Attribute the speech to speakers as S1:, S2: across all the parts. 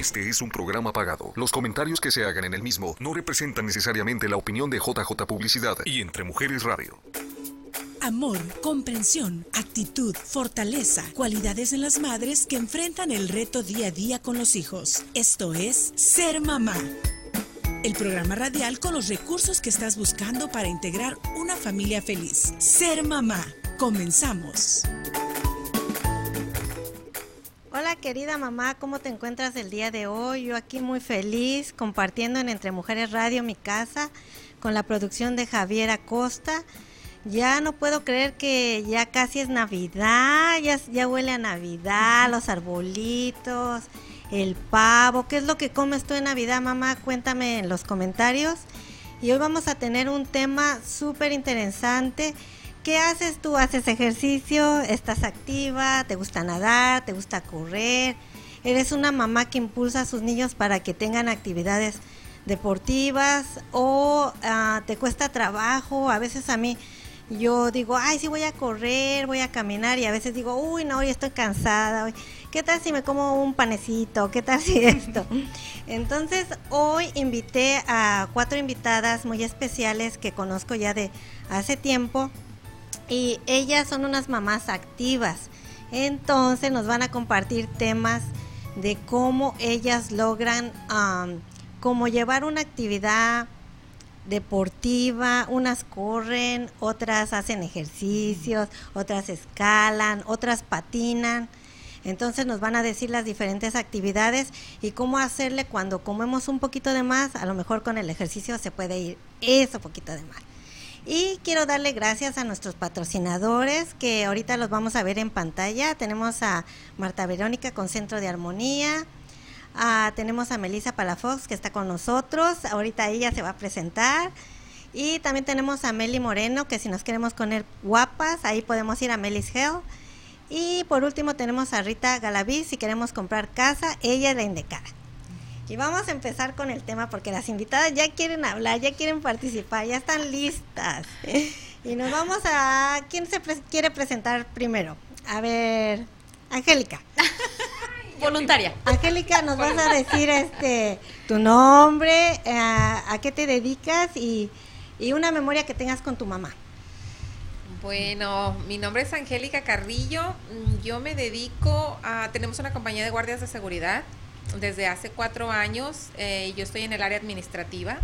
S1: Este es un programa pagado. Los comentarios que se hagan en el mismo no representan necesariamente la opinión de JJ Publicidad y Entre Mujeres Radio.
S2: Amor, comprensión, actitud, fortaleza, cualidades en las madres que enfrentan el reto día a día con los hijos. Esto es Ser Mamá. El programa radial con los recursos que estás buscando para integrar una familia feliz. Ser Mamá. Comenzamos.
S3: Querida mamá, ¿cómo te encuentras el día de hoy? Yo aquí muy feliz compartiendo en Entre Mujeres Radio mi casa con la producción de Javier Acosta. Ya no puedo creer que ya casi es Navidad, ya, ya huele a Navidad, los arbolitos, el pavo. ¿Qué es lo que comes tú en Navidad, mamá? Cuéntame en los comentarios. Y hoy vamos a tener un tema súper interesante ¿Qué haces tú? ¿Haces ejercicio? ¿Estás activa? ¿Te gusta nadar? ¿Te gusta correr? ¿Eres una mamá que impulsa a sus niños para que tengan actividades deportivas? ¿O ah, te cuesta trabajo? A veces a mí yo digo, ay, sí voy a correr, voy a caminar y a veces digo, uy, no, hoy estoy cansada. Hoy. ¿Qué tal si me como un panecito? ¿Qué tal si esto? Entonces, hoy invité a cuatro invitadas muy especiales que conozco ya de hace tiempo y ellas son unas mamás activas. Entonces nos van a compartir temas de cómo ellas logran como llevar una actividad deportiva, unas corren, otras hacen ejercicios, otras escalan, otras patinan. Entonces nos van a decir las diferentes actividades y cómo hacerle cuando comemos un poquito de más, a lo mejor con el ejercicio se puede ir eso poquito de más. Y quiero darle gracias a nuestros patrocinadores que ahorita los vamos a ver en pantalla. Tenemos a Marta Verónica con Centro de Armonía. Ah, tenemos a Melissa Palafox que está con nosotros. Ahorita ella se va a presentar. Y también tenemos a Meli Moreno que si nos queremos poner guapas, ahí podemos ir a Melis Hell. Y por último tenemos a Rita Galaví si queremos comprar casa, ella es la indicada. Y vamos a empezar con el tema porque las invitadas ya quieren hablar, ya quieren participar, ya están listas. Y nos vamos a... ¿Quién se quiere presentar primero? A ver, Angélica.
S4: Voluntaria.
S3: Angélica, nos vas a decir este tu nombre, eh, a, qué te dedicas y, y una memoria que tengas con tu mamá.
S4: Bueno, mi nombre es Angélica Carrillo. Yo me dedico a. Tenemos una compañía de guardias de seguridad desde hace cuatro años. Eh, yo estoy en el área administrativa.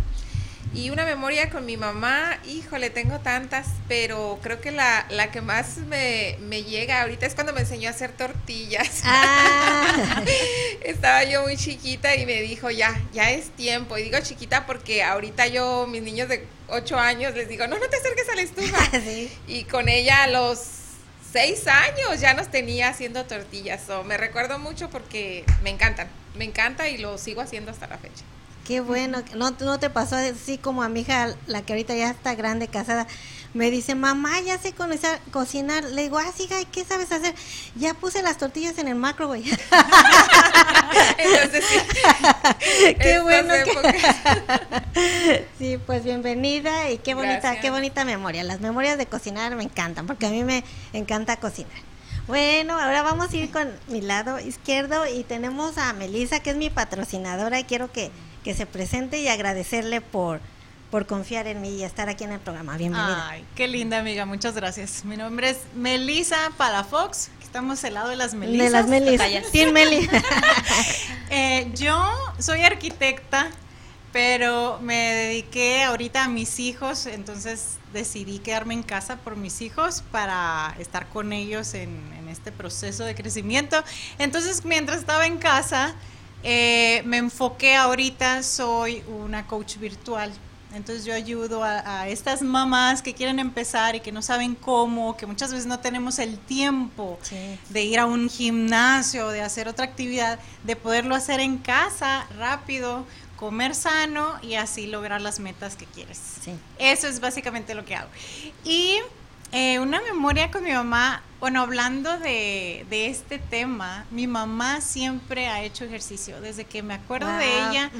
S4: Y una memoria con mi mamá, híjole, tengo tantas, pero creo que la, la que más me, me, llega ahorita es cuando me enseñó a hacer tortillas. Ah. Estaba yo muy chiquita y me dijo, ya, ya es tiempo. Y digo chiquita porque ahorita yo, mis niños de ocho años, les digo, no, no te acerques a la estufa. Y con ella a los seis años ya nos tenía haciendo tortillas. o me recuerdo mucho porque me encantan me encanta y lo sigo haciendo hasta la fecha.
S3: Qué bueno, no, no te pasó así como a mi hija, la que ahorita ya está grande, casada, me dice, mamá, ya sé cocinar. Le digo, ah, sí, hija, ¿qué sabes hacer? Ya puse las tortillas en el macro, güey. Entonces, sí. Qué bueno. sí, pues bienvenida y qué bonita, qué bonita memoria. Las memorias de cocinar me encantan, porque a mí me encanta cocinar. Bueno, ahora vamos a ir con mi lado izquierdo y tenemos a Melissa, que es mi patrocinadora y quiero que, se presente y agradecerle por, por confiar en mí y estar aquí en el programa. Bienvenida.
S5: Ay, qué linda amiga, muchas gracias. Mi nombre es Melissa Palafox, estamos al lado de las Melisas.
S3: De las Melisas. Sí, Meli.
S5: eh, yo soy arquitecta, pero me dediqué ahorita a mis hijos, entonces decidí quedarme en casa por mis hijos para estar con ellos en, este proceso de crecimiento. Entonces, mientras estaba en casa, eh, me enfoqué ahorita, soy una coach virtual. Entonces yo ayudo a, estas mamás que quieren empezar y que no saben cómo, que muchas veces no tenemos el tiempo de ir a un gimnasio, de hacer otra actividad, de poderlo hacer en casa rápido, comer sano y así lograr las metas que quieres. Eso es básicamente lo que hago. Y eh, una memoria con mi mamá, bueno, hablando de, este tema, mi mamá siempre ha hecho ejercicio. Desde que me acuerdo de ella,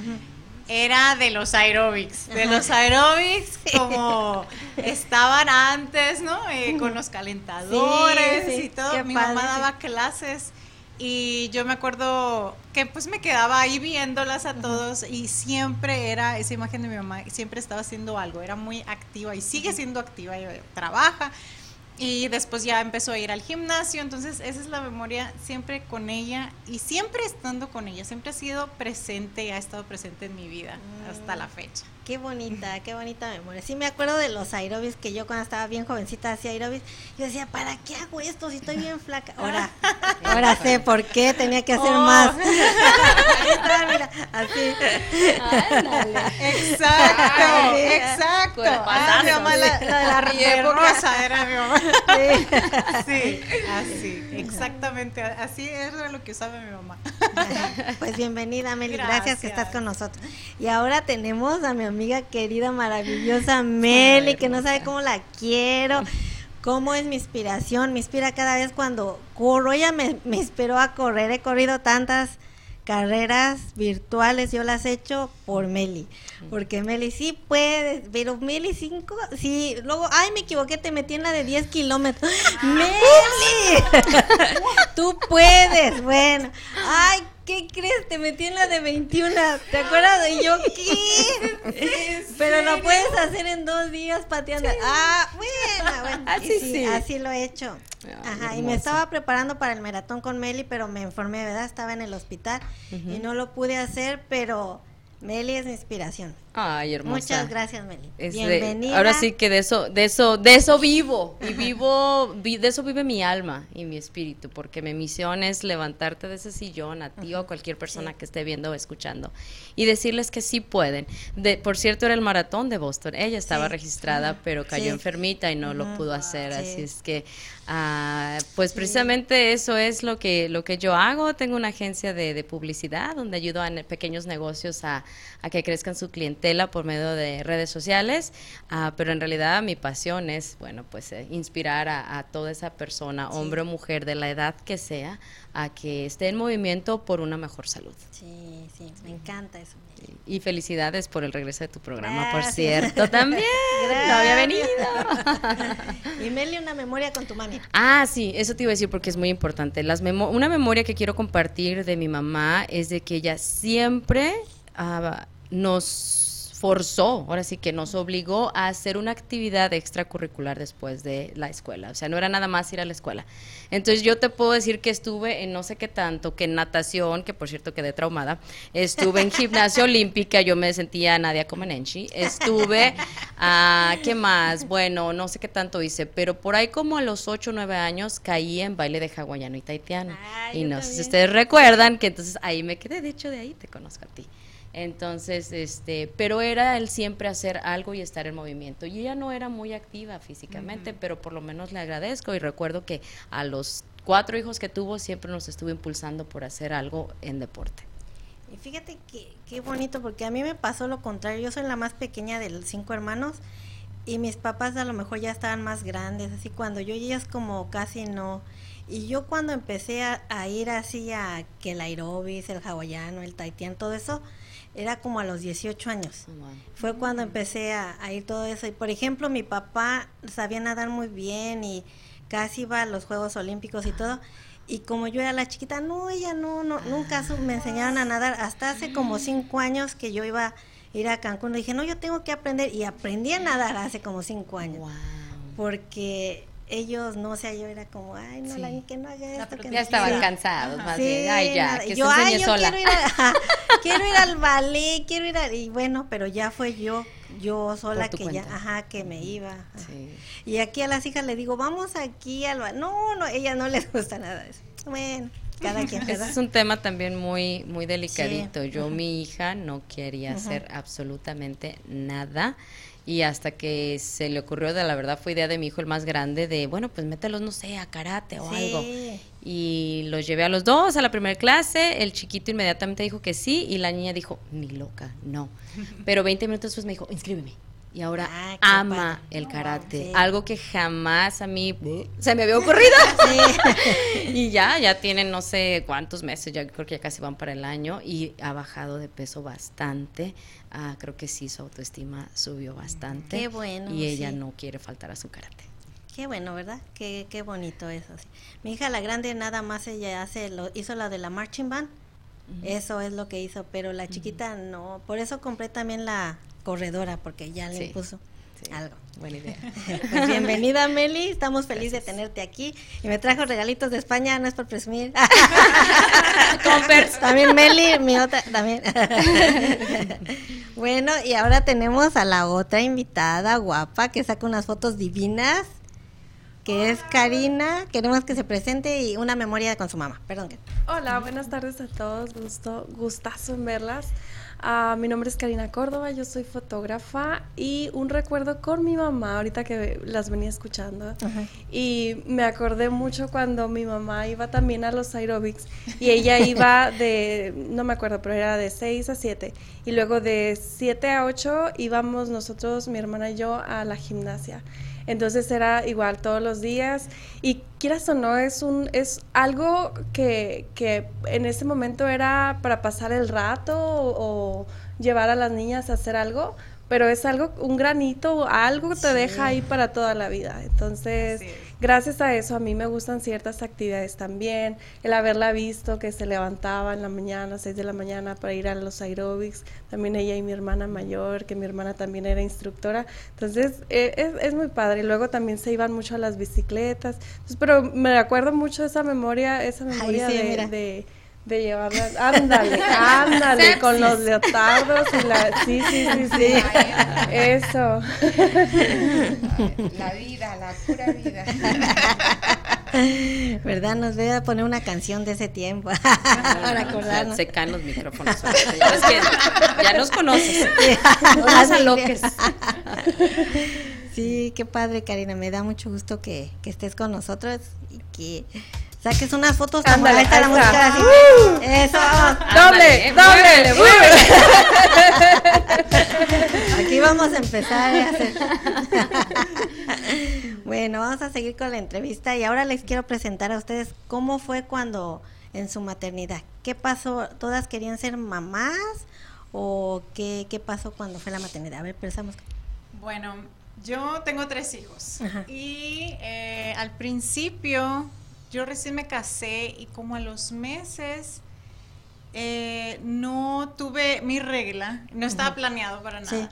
S5: era de los aerobics. De los aerobics como estaban antes, ¿no? Eh, con los calentadores y todo. mi mamá daba clases Y yo me acuerdo que pues me quedaba ahí viéndolas a todos y siempre era esa imagen de mi mamá, siempre estaba haciendo algo, era muy activa y sigue siendo activa, y trabaja. Y después ya empezó a ir al gimnasio, entonces esa es la memoria siempre con ella y siempre estando con ella, siempre ha sido presente y ha estado presente en mi vida hasta la fecha.
S3: Qué bonita, qué bonita memoria. Sí me acuerdo de los aerobis que yo cuando estaba bien jovencita hacía aerobis. Yo decía, ¿para qué hago esto si estoy bien flaca? Ahora, ahora sé por qué tenía que hacer oh. más. mira, así.
S5: Exacto, exacto. Ah, mi mamá, la, la de la rosa era mi mamá. Sí. sí, así, exactamente. Así era lo que usaba mi mamá.
S3: Pues bienvenida, Meli. Gracias. Gracias que estás con nosotros. Y ahora tenemos a mi mamá amiga querida, maravillosa Meli, que no sabe cómo la quiero, cómo es mi inspiración, me inspira cada vez cuando corro, ella me, me inspiró a correr, he corrido tantas carreras virtuales. Yo las he hecho por Meli, porque Meli sí puede, pero Meli 5, sí, luego, ay, me equivoqué, te metí en la de 10 kilómetros. Meli, tú puedes, bueno, ay, ¿qué crees? Te metí en la de 21. ¿Te acuerdas de yo qué? Pero lo puedes hacer en dos días pateando. Ah, bueno, bueno. Así sí, Así lo he hecho. Ajá, y me estaba preparando para el maratón con Meli, pero me informé, ¿verdad? Estaba en el hospital y no lo pude hacer, pero Meli es mi inspiración.
S6: Ay, hermosa.
S3: Muchas gracias, Meli. Bienvenida.
S6: ahora sí que de eso, de eso, de eso vivo. Y vivo, de eso vive mi alma y mi espíritu, porque mi misión es levantarte de ese sillón a ti o a cualquier persona que esté viendo o escuchando y decirles que sí pueden. De, por cierto, era el maratón de Boston. Ella estaba registrada, pero cayó enfermita y no lo pudo hacer. Así es que, ah, pues precisamente eso es lo que, lo que yo hago. Tengo una agencia de, de publicidad donde ayudo a pequeños negocios a, a que crezcan su cliente por medio de redes sociales, ah, pero en realidad mi pasión es, bueno, pues eh, inspirar a, toda esa persona, hombre o mujer, de la edad que sea, a que esté en movimiento por una mejor salud.
S3: Sí, sí, me encanta eso.
S6: Y felicidades por el regreso de tu programa, por cierto, también. No había venido.
S3: y Meli, una memoria con tu mami.
S6: Ah, sí, eso te iba a decir porque es muy importante. Las una memoria que quiero compartir de mi mamá es de que ella siempre ah, nos forzó, ahora sí que nos obligó a hacer una actividad extracurricular después de la escuela. O sea, no era nada más ir a la escuela. Entonces yo te puedo decir que estuve en no sé qué tanto, que en natación, que por cierto quedé traumada, estuve en gimnasia olímpica, yo me sentía Nadia Comanenchi, estuve, a ¿qué más? Bueno, no sé qué tanto hice, pero por ahí como a los 8 o 9 años caí en baile de hawaiano y taitiano. y no sé si ustedes recuerdan que entonces ahí me quedé, de hecho de ahí te conozco a ti. Entonces, este, pero era el siempre hacer algo y estar en movimiento. Y ella no era muy activa físicamente, pero por lo menos le agradezco y recuerdo que a los cuatro hijos que tuvo siempre nos estuvo impulsando por hacer algo en deporte.
S3: Y fíjate que qué bonito, porque a mí me pasó lo contrario. Yo soy la más pequeña de los cinco hermanos y mis papás a lo mejor ya estaban más grandes, así cuando yo ellas como casi no. Y yo cuando empecé a, ir así a que el aerobis, el hawaiano, el taitian, todo eso, era como a los 18 años. Fue cuando empecé a, ir todo eso. Y por ejemplo, mi papá sabía nadar muy bien y casi iba a los Juegos Olímpicos y todo. Y como yo era la chiquita, no, ella no, no nunca me enseñaron a nadar. Hasta hace como cinco años que yo iba a ir a Cancún, dije, no, yo tengo que aprender. Y aprendí a nadar hace como cinco años. Porque ellos, no sé, sea, yo era como, ay, no, la, que no haga esto. que
S6: ya estaban cansados, más bien, ay, ya, que
S3: yo, se sola. Quiero ir, quiero ir al ballet, quiero ir a, y bueno, pero ya fue yo, yo sola que ya, ajá, que me iba. Y aquí a las hijas le digo, vamos aquí al ballet. No, no, ella no les gusta nada de eso. Bueno. Cada quien,
S6: Ese es un tema también muy muy delicadito. Yo, mi hija, no quería hacer absolutamente nada y hasta que se le ocurrió, de la verdad fue idea de mi hijo el más grande, de bueno, pues mételos, no sé, a karate o algo. Y los llevé a los dos a la primera clase, el chiquito inmediatamente dijo que sí y la niña dijo, ni loca, no. Pero 20 minutos después me dijo, inscríbeme y ahora ah, ama el karate, algo que jamás a mí se me había ocurrido. y ya, ya tienen no sé cuántos meses, ya creo que ya casi van para el año y ha bajado de peso bastante. Ah, creo que sí, su autoestima subió bastante.
S3: Qué bueno.
S6: Y ella no quiere faltar a su karate.
S3: Qué bueno, ¿verdad? Qué, qué bonito eso. sí. Mi hija la grande nada más ella hace lo, hizo la de la marching band. Eso es lo que hizo, pero la chiquita no. Por eso compré también la corredora porque ya le
S6: Sí.
S3: puso
S6: Sí.
S3: algo.
S6: Buena idea.
S3: Pues bienvenida Meli, estamos felices de tenerte aquí y me trajo regalitos de España, no es por presumir. También Meli, mi otra, también. bueno, y ahora tenemos a la otra invitada guapa que saca unas fotos divinas, que es Karina. Queremos que se presente y una memoria con su mamá. Perdón.
S7: Hola, buenas tardes a todos. Gusto, gustazo en verlas. Ah, mi nombre es Karina Córdoba, yo soy fotógrafa y un recuerdo con mi mamá, ahorita que las venía escuchando. Y me acordé mucho cuando mi mamá iba también a los aerobics y ella iba de, no me acuerdo, pero era de 6 a 7. Y luego de 7 a 8 íbamos nosotros, mi hermana y yo, a la gimnasia. Entonces era igual todos los días y quieras o no es un es algo que, que en ese momento era para pasar el rato o, o llevar a las niñas a hacer algo, pero es algo un granito, algo te deja ahí para toda la vida. Entonces. Gracias a eso a mí me gustan ciertas actividades también, el haberla visto que se levantaba en la mañana, 6 de la mañana para ir a los aerobics, también ella y mi hermana mayor, que mi hermana también era instructora, entonces eh, es, es muy padre, y luego también se iban mucho a las bicicletas, Entonces, pero me acuerdo mucho de esa memoria, esa memoria
S3: sí,
S7: de. De, de llevarla, ándale, ándale, con los leotardos y la, sí, sí, sí, sí, eso.
S4: La vida, la pura vida.
S3: ¿Verdad? Nos debe a poner una canción de ese tiempo para acordarnos.
S6: Se caen los micrófonos. Ya, ves que ya nos conoces. No nos aloques.
S3: Sí, qué padre, Karina. Me da mucho gusto que, que estés con nosotros y que saques unas fotos está la música así. Eso.
S7: Doble, doble,
S3: Aquí vamos a empezar a hacer. bueno, vamos a seguir con la entrevista y ahora les quiero presentar a ustedes cómo fue cuando en su maternidad. ¿Qué pasó? ¿Todas querían ser mamás? ¿O qué, qué pasó cuando fue la maternidad? A ver, pensamos.
S5: Bueno, yo tengo tres hijos
S3: Ajá.
S5: y eh, al principio yo recién me casé y como a los meses eh, no tuve mi regla, no estaba planeado para
S3: Sí.
S5: nada.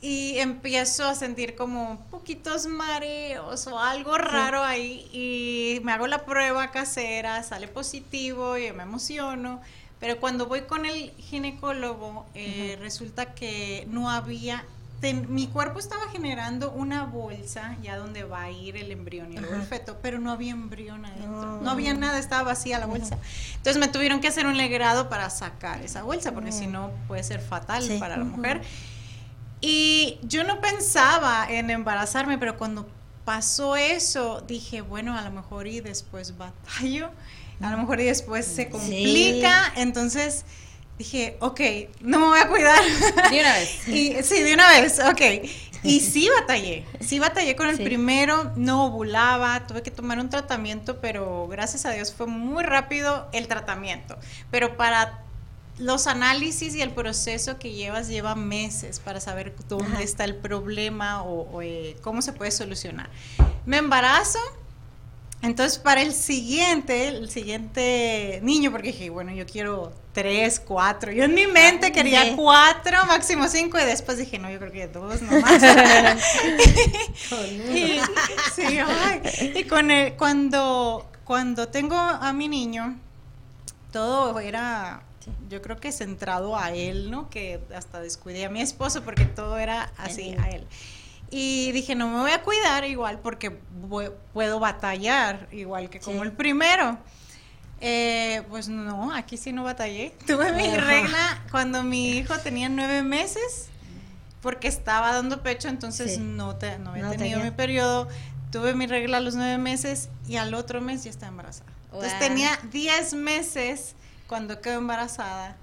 S5: Y empiezo a sentir como poquitos mareos o algo raro ahí y me hago la prueba casera, sale positivo y me emociono. Pero cuando voy con el ginecólogo, eh, resulta que no había, ten- mi cuerpo estaba generando una bolsa ya donde va a ir el embrión y luego el feto, pero no había embrión adentro, no había nada, estaba vacía la bolsa. Entonces me tuvieron que hacer un legrado para sacar esa bolsa, porque si no puede ser fatal
S3: Sí.
S5: para la mujer. Y yo no pensaba en embarazarme, pero cuando pasó eso, dije, bueno, a lo mejor y después batallo, a lo mejor y después se complica, entonces dije, ok, no me voy a cuidar.
S6: De una vez.
S5: Y, sí, de una vez, ok. Y sí batallé, sí batallé con el
S3: Sí.
S5: primero, no ovulaba, tuve que tomar un tratamiento, pero gracias a Dios fue muy rápido el tratamiento. Pero para los análisis y el proceso que llevas lleva meses para saber dónde
S3: Ajá.
S5: está el problema o, o, eh, cómo se puede solucionar. Me embarazo, entonces para el siguiente, el siguiente niño, porque dije, bueno, yo quiero tres, cuatro. Yo en mi mente quería
S3: Sí.
S5: cuatro, máximo cinco, y después dije, no, yo creo que dos nomás. y, sí, ay, y con el, cuando, cuando tengo a mi niño, todo era, yo creo que centrado a él, ¿no? Que hasta descuidé a mi esposo porque todo era así a él. Y dije, no me voy a cuidar igual porque voy- puedo batallar igual que como
S3: Sí.
S5: el primero. Eh, pues no, aquí sí no batallé. Tuve mi
S3: Ajá.
S5: regla cuando mi hijo tenía nueve meses porque estaba dando pecho, entonces
S3: Sí.
S5: no, te- no había
S3: No
S5: tenido
S3: tenía.
S5: mi periodo. Tuve mi regla a los nueve meses y al otro mes ya estaba embarazada. Entonces
S3: Wow.
S5: tenía 10 meses cuando quedé embarazada.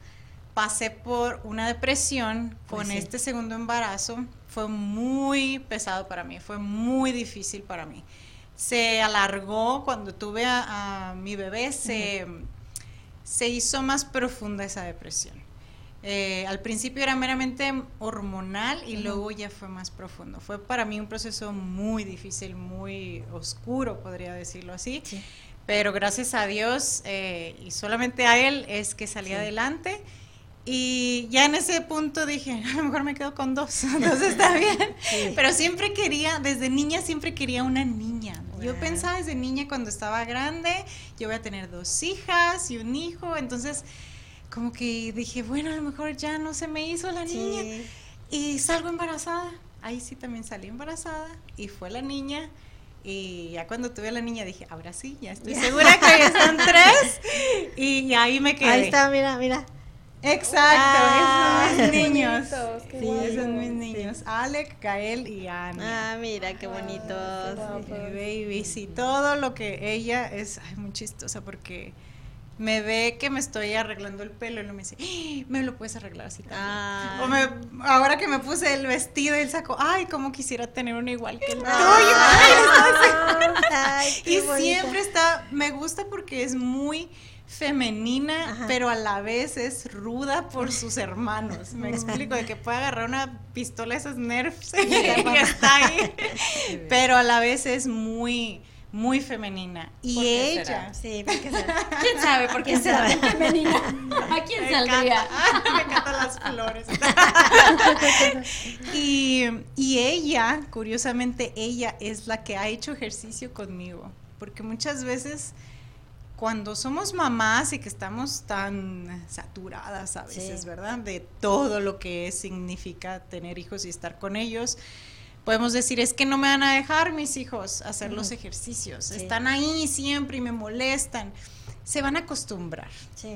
S5: Pasé por una depresión
S3: Pues
S5: con
S3: sí.
S5: este segundo embarazo. Fue muy pesado para mí, fue muy difícil para mí. Se alargó cuando tuve a, a mi bebé, se, se hizo más profunda esa depresión. Eh, al principio era meramente hormonal y luego ya fue más profundo. Fue para mí un proceso muy difícil, muy oscuro, podría decirlo así. Pero gracias a Dios eh, y solamente a Él es que salí adelante. Y ya en ese punto dije, a lo mejor me quedo con dos, entonces está bien. Pero siempre quería, desde niña siempre quería una niña. Yo pensaba desde niña cuando estaba grande, yo voy a tener dos hijas y un hijo, entonces como que dije, bueno, a lo mejor ya no se me hizo la niña. Y salgo embarazada, ahí sí también salí embarazada y fue la niña. Y ya cuando tuve a la niña dije, ahora sí, ya estoy segura que ya están tres. Y, ahí me quedé.
S3: Ahí está, mira, mira.
S5: Exacto, ah, esos mis niños. sí, esos mis niños. Alec, Gael y Ana.
S3: Ah, mira, qué bonitos.
S5: babies. Y todo lo que ella es, ay, muy chistosa porque me ve que me estoy arreglando el pelo y me dice, ¡Ah! me lo puedes arreglar así también. Ah. O me, ahora que me puse el vestido y el saco, ay, cómo quisiera tener uno igual que el tuyo. y siempre está, me gusta porque es muy femenina, pero a la vez es ruda por sus hermanos. Me explico, de que puede agarrar una pistola esas nerfs y está ahí, pero a la vez es muy muy femenina. Y ella. Sí,
S6: ¿Quién sabe por qué será femenina? ¿A quién saldría?
S5: me encantan las flores. y, y ella, curiosamente, ella es la que ha hecho ejercicio conmigo. Porque muchas veces cuando somos mamás y que estamos tan saturadas a veces, ¿verdad? De todo lo que significa tener hijos y estar con ellos, podemos decir, es que no me van a dejar mis hijos hacer los ejercicios, están ahí siempre y me molestan. Se van a acostumbrar,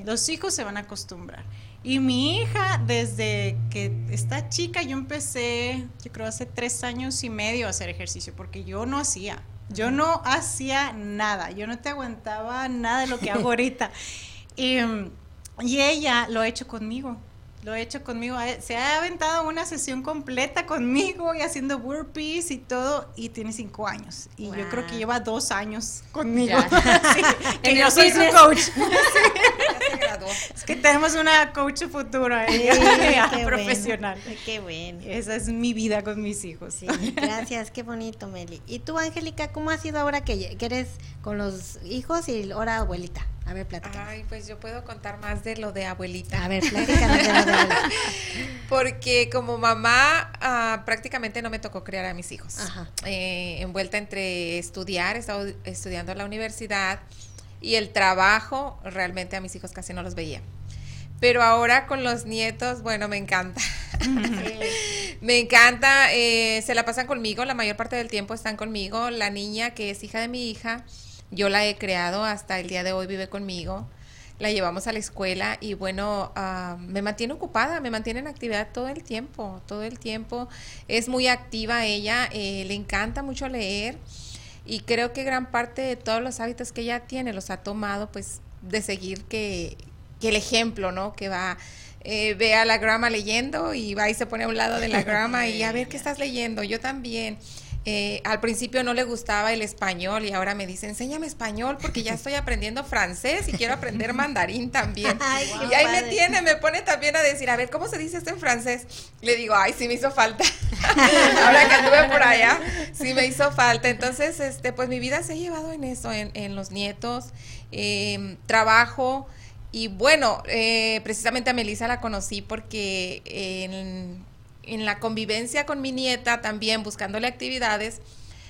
S5: los hijos se van a acostumbrar. Y mi hija, desde que está chica, yo empecé, yo creo hace tres años y medio a hacer ejercicio, porque yo no hacía. Yo no hacía nada, yo no te aguantaba nada de lo que hago ahorita. Y, y ella lo ha hecho conmigo lo he hecho conmigo. Se ha aventado una sesión completa conmigo y haciendo burpees y todo, y tiene cinco años. Y yo creo que lleva dos años conmigo. que yo soy su coach. Es que tenemos una coach futura, profesional.
S3: Qué bueno.
S5: Esa es mi vida con mis hijos.
S3: gracias, qué bonito, Meli. ¿Y tú, Angélica, cómo ha sido ahora que, que eres con los hijos y ahora abuelita? A ver, platícame.
S4: Ay, pues yo puedo contar más de lo de abuelita.
S3: A ver, platícame de lo de abuelita.
S4: Porque como mamá ah, prácticamente no me tocó criar a mis hijos. Ajá. Eh, envuelta entre estudiar, he estado estudiando en la universidad y el trabajo, realmente a mis hijos casi no los veía. Pero ahora con los nietos, bueno, me encanta. me encanta, eh, se la pasan conmigo, la mayor parte del tiempo están conmigo. La niña que es hija de mi hija, yo la he creado hasta el día de hoy, vive conmigo. La llevamos a la escuela y bueno, ah, me mantiene ocupada, me mantiene en actividad todo el tiempo, todo el tiempo. Es muy activa ella, eh, le encanta mucho leer y creo que gran parte de todos los hábitos que ella tiene los ha tomado pues de seguir que, que el ejemplo, ¿no? Que va, eh, ve a la grama leyendo y va y se pone a un lado de la grama y a ver qué estás leyendo, yo también. Eh, al principio no le gustaba el español y ahora me dice, enséñame español porque ya estoy aprendiendo francés y quiero aprender mandarín también. y ahí me tiene, me pone también a decir, a ver, ¿cómo se dice esto en francés? Le digo, ay, sí me hizo falta. ahora que anduve por allá, sí me hizo falta. Entonces, este, pues mi vida se ha llevado en eso, en, los nietos, em, trabajo. Y bueno, eh, precisamente a Melissa la conocí porque en en la convivencia con mi nieta también buscándole actividades,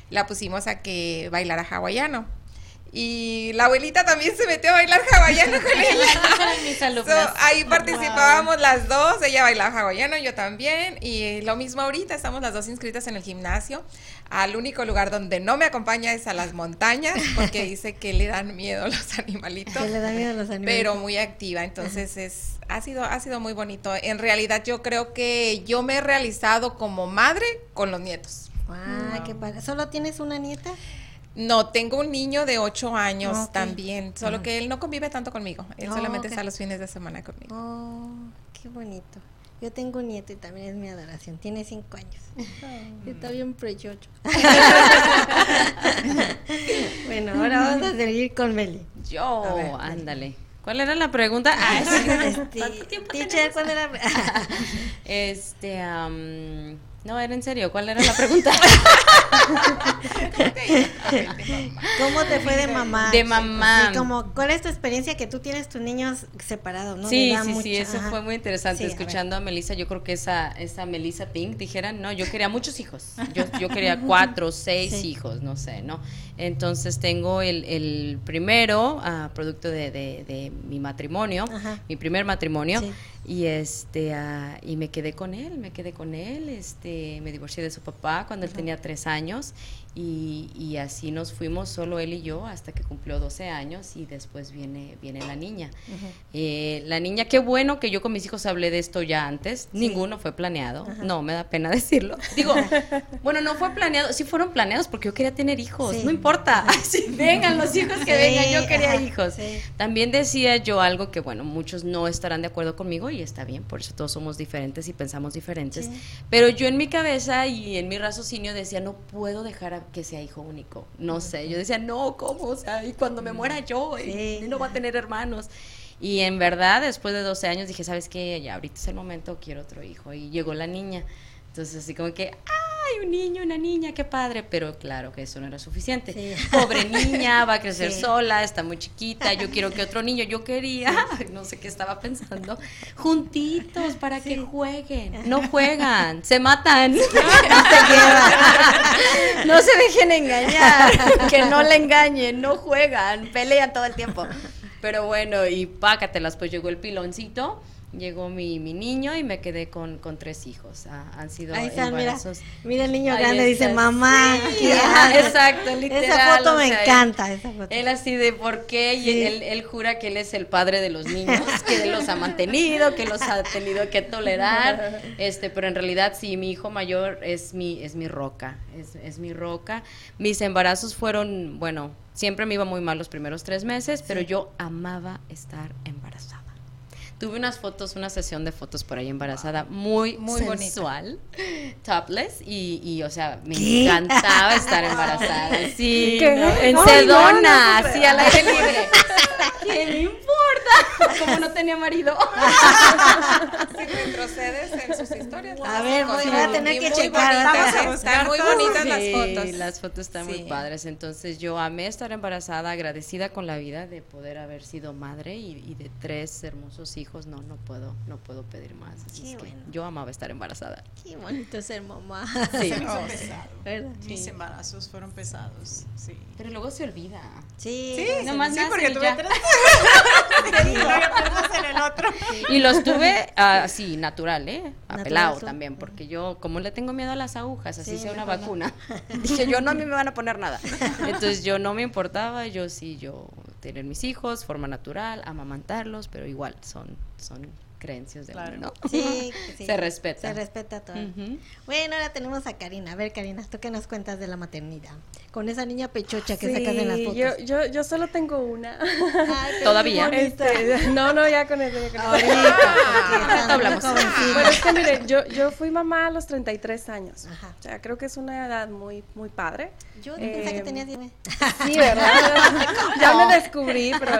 S4: la pusimos a que bailara hawaiano. Y la abuelita también se metió a bailar hawaiano con ella. ahí participábamos las dos, ella bailaba hawaiano, yo también. Y lo mismo ahorita, estamos las dos inscritas en el gimnasio. Al único lugar donde no me acompaña es a las montañas, porque dice que le dan miedo los animalitos.
S3: le dan miedo los animalitos.
S4: Pero muy activa, entonces es ha sido, ha sido muy bonito. En realidad yo creo que yo me he realizado como madre con los nietos.
S3: Ah, qué padre. ¿Solo tienes una nieta?
S4: No, tengo un niño de ocho años también, solo que él no convive tanto conmigo, él solamente está los fines de semana conmigo.
S3: Oh, qué bonito. Yo tengo un nieto y también es mi adoración, tiene cinco años. Está bien prechocho. bueno, ahora vamos a seguir con Meli.
S6: Yo, ándale. ¿Cuál era la pregunta? Ah, sí.
S3: Este,
S6: ¿Cuánto tiempo
S3: teacher,
S6: tenemos?
S3: ¿cuál era?
S6: Este, am, no, era en serio, ¿cuál era la pregunta?
S3: ¿Cómo te fue de mamá?
S6: De mamá.
S3: Sí, como, ¿Cuál es tu experiencia que tú tienes tus niños separados? ¿no?
S6: Sí, sí, sí, eso
S3: ajá.
S6: fue muy interesante.
S3: Sí, a.
S6: Escuchando a, Melissa, yo creo que esa, esa Melissa Pink, dijeran, no, yo quería muchos hijos. Yo, yo quería cuatro, seis
S3: Sí.
S6: hijos, no sé, ¿no? Entonces tengo el, el primero, ah, producto de, de- de mi matrimonio,
S3: Ajá.
S6: mi primer matrimonio. Y este ah, y me quedé con él, me quedé con él, este, me divorcié de su papá cuando él tenía tres años años y, y así nos fuimos solo él y yo hasta que cumplió 12 años y después viene, viene la niña. Eh, la niña, qué bueno que yo con mis hijos hablé de esto ya antes, ninguno fue planeado, no, me da pena decirlo. Digo, bueno, no fue planeado, sí fueron planeados porque yo quería tener hijos,
S3: Sí.
S6: no importa, sí, vengan los hijos que
S3: Sí,
S6: vengan, yo quería hijos.
S3: sí.
S6: También decía yo algo que, bueno, muchos no estarán de acuerdo conmigo y está bien, por eso todos somos diferentes y pensamos diferentes. Pero yo en mi cabeza y en mi raciocinio decía, no puedo dejar a que sea hijo único. No sé, yo decía, no, ¿cómo? O sea, y cuando me muera yo, y-
S3: Sí.
S6: y no va a tener hermanos. Y en verdad, después de 12 años dije, ¿sabes qué? Ya ahorita es el momento, quiero otro hijo. Y llegó la niña. Entonces, así como que, ¡ay, un niño, una niña, qué padre! Pero claro que eso no era suficiente.
S3: Sí.
S6: Pobre niña, va a crecer
S3: Sí.
S6: sola, está muy chiquita, yo quiero que otro niño, yo quería, no sé qué estaba pensando, juntitos para que jueguen. No juegan, se matan. no se dejen engañar, que no le engañen, no juegan, pelean todo el tiempo. Pero bueno, y pácatelas, pues llegó el piloncito, llegó mi, mi niño y me quedé con, con tres hijos. Ah, han sido
S3: Ahí está,
S6: embarazos.
S3: Mira el niño grande, dice mamá.
S6: exacto, literal.
S3: Esa foto me
S6: sea,
S3: encanta, esa foto.
S6: Él así de por qué, y él, él jura que él es el padre de los niños, que él los ha mantenido, que los ha tenido que tolerar, este, pero en realidad sí, mi hijo mayor es mi, es mi roca, es, es mi roca. Mis embarazos fueron, bueno, siempre me iba muy mal los primeros tres meses, pero yo amaba estar embarazada. Tuve unas fotos, una sesión de fotos por ahí embarazada, muy,
S4: Muy bonita.
S6: sensual, topless, y, y, o sea, me
S3: ¿Qué?
S6: encantaba estar embarazada. Sí,
S7: ¿Qué?
S6: no, en
S7: no,
S6: Sedona,
S7: no
S6: así al aire libre. ¿Qué me importa? Como no tenía marido.
S4: Si retrocedes en sus historias.
S3: A ver, voy- a tener que checar.
S4: Están muy bonitas las fotos.
S6: las fotos están muy padres. Entonces yo amé estar embarazada, agradecida con la vida de poder haber sido madre y, y de tres hermosos hijos. No, no puedo, no puedo pedir más. Así
S3: Qué
S6: es que
S3: bueno.
S6: yo amaba estar embarazada.
S3: Qué bonito ser mamá.
S6: Sí.
S5: Se me hizo pesado.
S3: ¿Verdad?
S5: Mis embarazos fueron pesados, sí.
S6: Pero luego se olvida.
S3: Sí,
S5: Sí,
S6: nomás
S5: sí, porque
S6: y
S5: tuve
S6: ya.
S5: tres. en el otro.
S6: Y los tuve así, natural, ¿eh?
S3: Natural,
S6: Apelado
S3: son-
S6: también, porque yo, como le tengo miedo a las agujas, así
S3: Sí,
S6: sea una vacuna, dije yo, no, a mí me van a poner nada. Entonces yo no me importaba, yo sí, yo tener mis hijos, forma natural, amamantarlos, pero igual son, son creencias de
S5: Claro.
S6: uno,
S3: Sí, que sí.
S6: Se respeta.
S3: Se respeta todo.
S6: Ujú.
S3: Bueno, ahora tenemos a Karina. A ver, Karina, ¿tú qué nos cuentas de la maternidad? Con esa niña pechocha que
S7: Sí,
S3: sacas en las fotos.
S7: Yo, yo, yo solo tengo una.
S3: Ay,
S6: Todavía.
S7: Este, no, no, ya con eso. ya con eso.
S3: Ahorita,
S6: Ahorita hablamos.
S7: Bueno, es que miren, yo, yo fui mamá a los 33 años.
S3: Ajá.
S7: O sea, creo que es una edad muy, muy padre.
S3: Yo pensé que
S7: Eh,
S3: tenías 10.
S7: Sí, ¿verdad? ya me descubrí, pero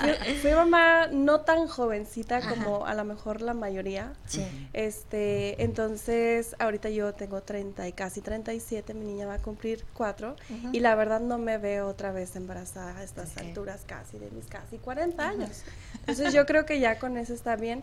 S7: fui, fui mamá no tan jovencita como a lo mejor la mayoría.
S3: Sí.
S7: Este, entonces, ahorita yo tengo 30 y casi 37, mi niña va a cumplir 4 y la verdad no me veo otra vez embarazada a estas alturas casi de mis casi 40 años. Entonces, yo creo que ya con eso está bien.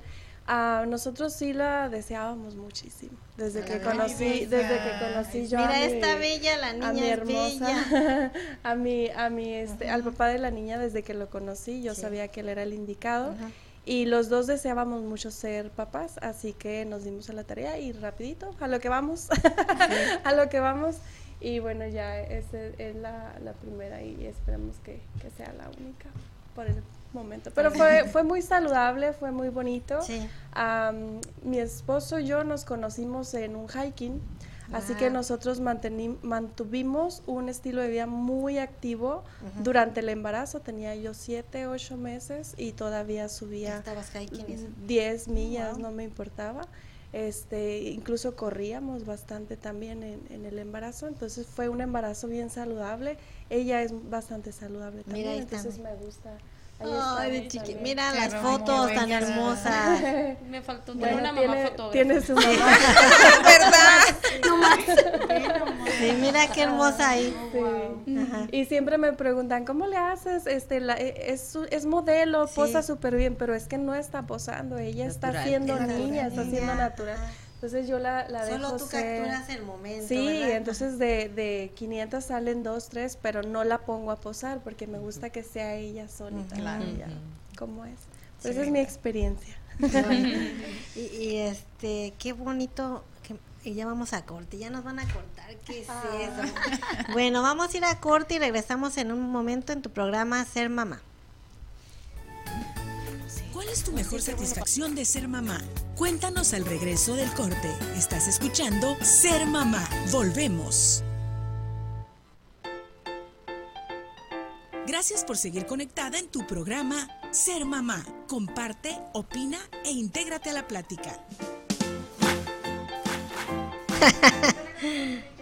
S7: Ah, nosotros sí la deseábamos muchísimo. Desde que conocí, desde que conocí yo a
S3: Mira,
S7: mi-
S3: esta bella, la
S7: a
S3: niña
S7: mi
S3: es bella.
S7: hermosa, a mi, a mi, este, al papá de la niña desde que lo conocí, yo sabía que él era el indicado
S3: Ajá.
S7: Y los dos deseábamos mucho ser papás, así que nos dimos a la tarea y rapidito, a lo que vamos, a lo que vamos y bueno ya esa es la, la primera y esperemos que, que sea la única por el momento. Pero fue, fue muy saludable, fue muy bonito.
S3: Sí.
S7: Am, mi esposo y yo nos conocimos en un hiking, así que
S3: Wow.
S7: nosotros mantuvimos un estilo de vida muy activo durante el embarazo. Tenía yo siete, ocho meses y todavía subía
S3: estabas hiking y eso.
S7: 10 millas, no me importaba. Este, incluso corríamos bastante también en, en el embarazo, entonces fue un embarazo bien saludable. Ella es bastante saludable también,
S3: Mira,
S7: entonces me gusta
S3: Ay, chiqui. Mira las fotos tan hermosas.
S6: Me faltó
S7: Bueno,
S6: una mamá
S7: tiene,
S6: fotógrafa.
S7: tiene su mamá.
S3: Sí, mira qué hermosa ahí.
S7: Sí. Y siempre me preguntan, ¿cómo le haces? Este, la- e- es, su- es modelo, posa súper bien, pero es que no está posando, ella está
S6: Natural.
S7: siendo
S3: Es natural.
S7: niña, está siendo
S3: Niña,
S7: natural. Entonces yo la, la
S3: Solo
S7: dejo
S3: tú
S7: ser.
S3: capturas el momento.
S7: Sí,
S3: ¿verdad?
S7: entonces de, de 500 salen 2, 3, pero no la pongo a posar porque me gusta que sea ella solita,
S3: Claro.
S7: ella, como es. Pero esa es mi experiencia.
S3: Y, y, este, qué bonito. Que, y ya vamos a corte, ya nos van a cortar. ¿Qué es
S7: Ah.
S3: eso? Bueno, vamos a ir a corte y regresamos en un momento en tu programa Ser Mamá.
S2: ¿Cuál es tu mejor satisfacción de ser mamá? Cuéntanos al regreso del corte. Estás escuchando Ser Mamá. Volvemos. Gracias por seguir conectada en tu programa Ser Mamá. Comparte, opina e intégrate a la plática.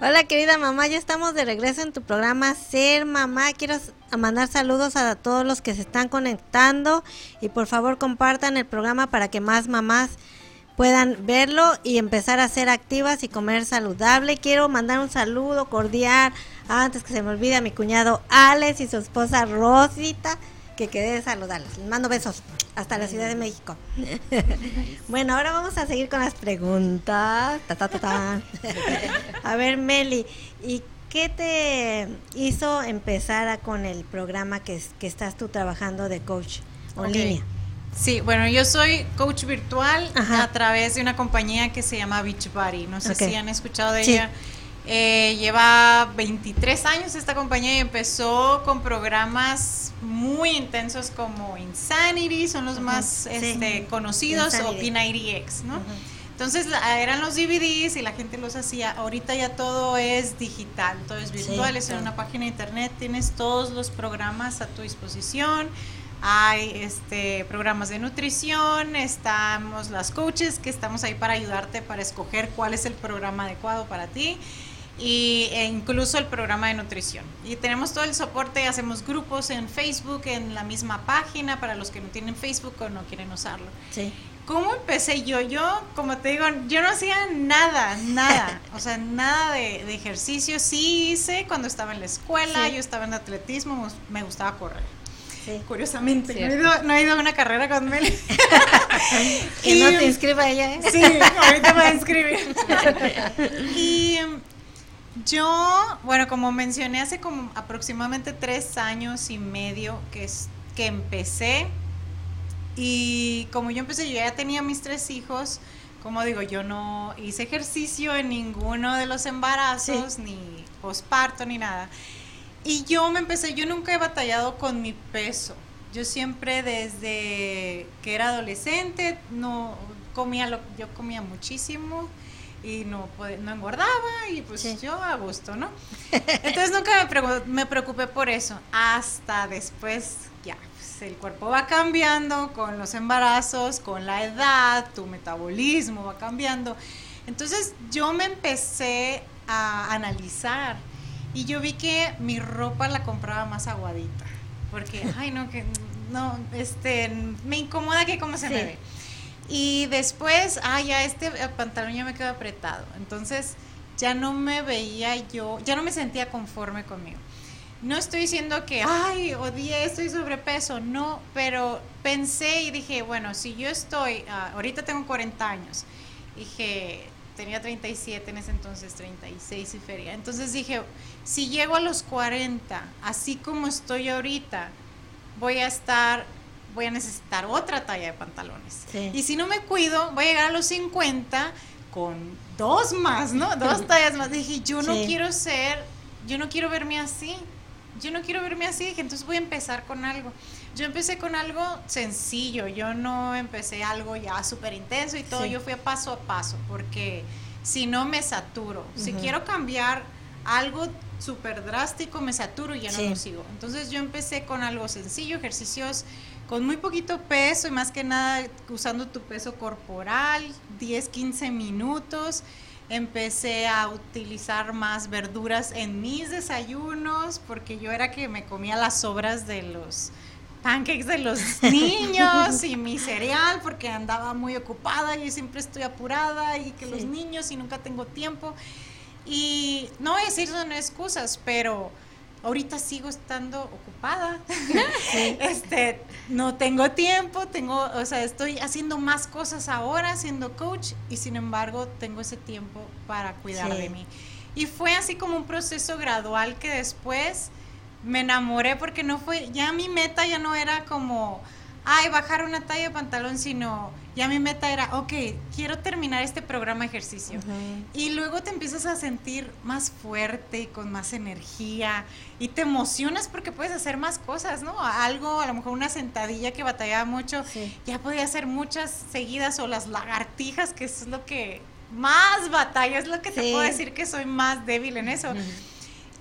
S3: Hola querida mamá, ya estamos de regreso en tu programa Ser Mamá. Quiero mandar saludos a todos los que se están conectando y por favor compartan el programa para que más mamás puedan verlo y empezar a ser activas y comer saludable. Quiero mandar un saludo cordial antes que se me olvide a mi cuñado Alex y su esposa Rosita, que quedé de saludarles. Les mando besos hasta la Ciudad de México. bueno, ahora vamos a seguir con las preguntas. Ta, ta, ta, ta. a ver, Meli, ¿y qué te hizo empezar a- con el programa que, que estás tú trabajando de coach en línea?
S5: Sí, bueno, yo soy coach virtual
S3: Ajá.
S5: a través de una compañía que se llama Beachbody. No sé si han escuchado de
S3: Sí.
S5: ella. Eh, lleva 23 años esta compañía y empezó con programas muy intensos como Insanity, son los más
S3: sí.
S5: este, conocidos,
S3: Insanity.
S5: o P90X, ¿no? Entonces eran los DVDs y la gente los hacía. Ahorita ya todo es digital, todo es virtual,
S3: Sí,
S5: es en una página de internet, tienes todos los programas a tu disposición. Hay este programas de nutrición, estamos las coaches que estamos ahí para ayudarte para escoger cuál es el programa adecuado para ti y e incluso el programa de nutrición. Y tenemos todo el soporte, hacemos grupos en Facebook, en la misma página para los que no tienen Facebook o no quieren usarlo.
S3: Sí.
S5: ¿Cómo empecé yo? Yo, como te digo, yo no hacía nada, nada, o sea, nada de, de ejercicio. Sí hice cuando estaba en la escuela,
S3: Sí.
S5: yo estaba en atletismo, me gustaba correr.
S3: Sí.
S5: Curiosamente, no he, ido, no he ido a una carrera con Meli.
S3: Que
S5: Y-
S3: no te inscriba ella, ¿eh?
S5: Sí, ahorita me voy a inscribir. y yo, bueno, como mencioné, hace como aproximadamente tres años y medio que, es, que empecé. Y como yo empecé, yo ya tenía mis tres hijos. Como digo, yo no hice ejercicio en ninguno de los embarazos, ni posparto, ni nada. Y yo me empecé, yo nunca he batallado con mi peso. Yo siempre desde que era adolescente no comía lo yo comía muchísimo y no no engordaba y pues
S3: Sí.
S5: yo a gusto, ¿no? Entonces nunca me, pregu- me preocupé por eso hasta después ya pues, el cuerpo va cambiando con los embarazos, con la edad, tu metabolismo va cambiando. Entonces yo me empecé a analizar y yo vi que mi ropa la compraba más aguadita. Porque, ay, no, que no, este, me incomoda que cómo se me
S3: Sí.
S5: ve. Y después, ay, ya este pantalón ya me quedó apretado. Entonces, ya no me veía yo, ya no me sentía conforme conmigo. No estoy diciendo que, ay, odié, estoy sobrepeso, no, pero pensé y dije, bueno, si yo estoy, ah, ahorita tengo 40 años, dije, tenía 37 en ese entonces, 36 y feria. Entonces dije, si llego a los 40, así como estoy ahorita, voy a estar, voy a necesitar otra talla de pantalones.
S3: Sí.
S5: Y si no me cuido, voy a llegar a los 50 con dos más, ¿no? Dos tallas más. Dije, yo no
S3: Sí.
S5: quiero ser, yo no quiero verme así. Yo no quiero verme así, dije, entonces voy a empezar con algo. Yo empecé con algo sencillo, yo no empecé algo ya súper intenso y todo,
S3: Sí.
S5: yo fui a paso a paso, porque si no me saturo. Si quiero cambiar algo súper drástico, me saturo y ya no
S3: Sí.
S5: lo sigo. Entonces yo empecé con algo sencillo, ejercicios con muy poquito peso y más que nada usando tu peso corporal, 10, 15 minutos. Empecé a utilizar más verduras en mis desayunos porque yo era que me comía las sobras de los pancakes de los niños y mi cereal porque andaba muy ocupada y siempre estoy apurada y que los niños y nunca tengo tiempo. Y no voy a decir son excusas, pero ahorita sigo estando ocupada. este, no tengo tiempo, tengo, o sea, estoy haciendo más cosas ahora siendo coach y sin embargo tengo ese tiempo para cuidar de mí. Y fue así como un proceso gradual que después me enamoré porque no fue, ya mi meta ya no era como ay, bajar una talla de pantalón, sino ya mi meta era, ok, quiero terminar este programa de ejercicio. Y luego te empiezas a sentir más fuerte, con más energía, y te emocionas porque puedes hacer más cosas, ¿no? Algo, a lo mejor una sentadilla que batallaba mucho, ya podía hacer muchas seguidas, o las lagartijas, que es lo que más batalla, es lo que te puedo decir que soy más débil en eso.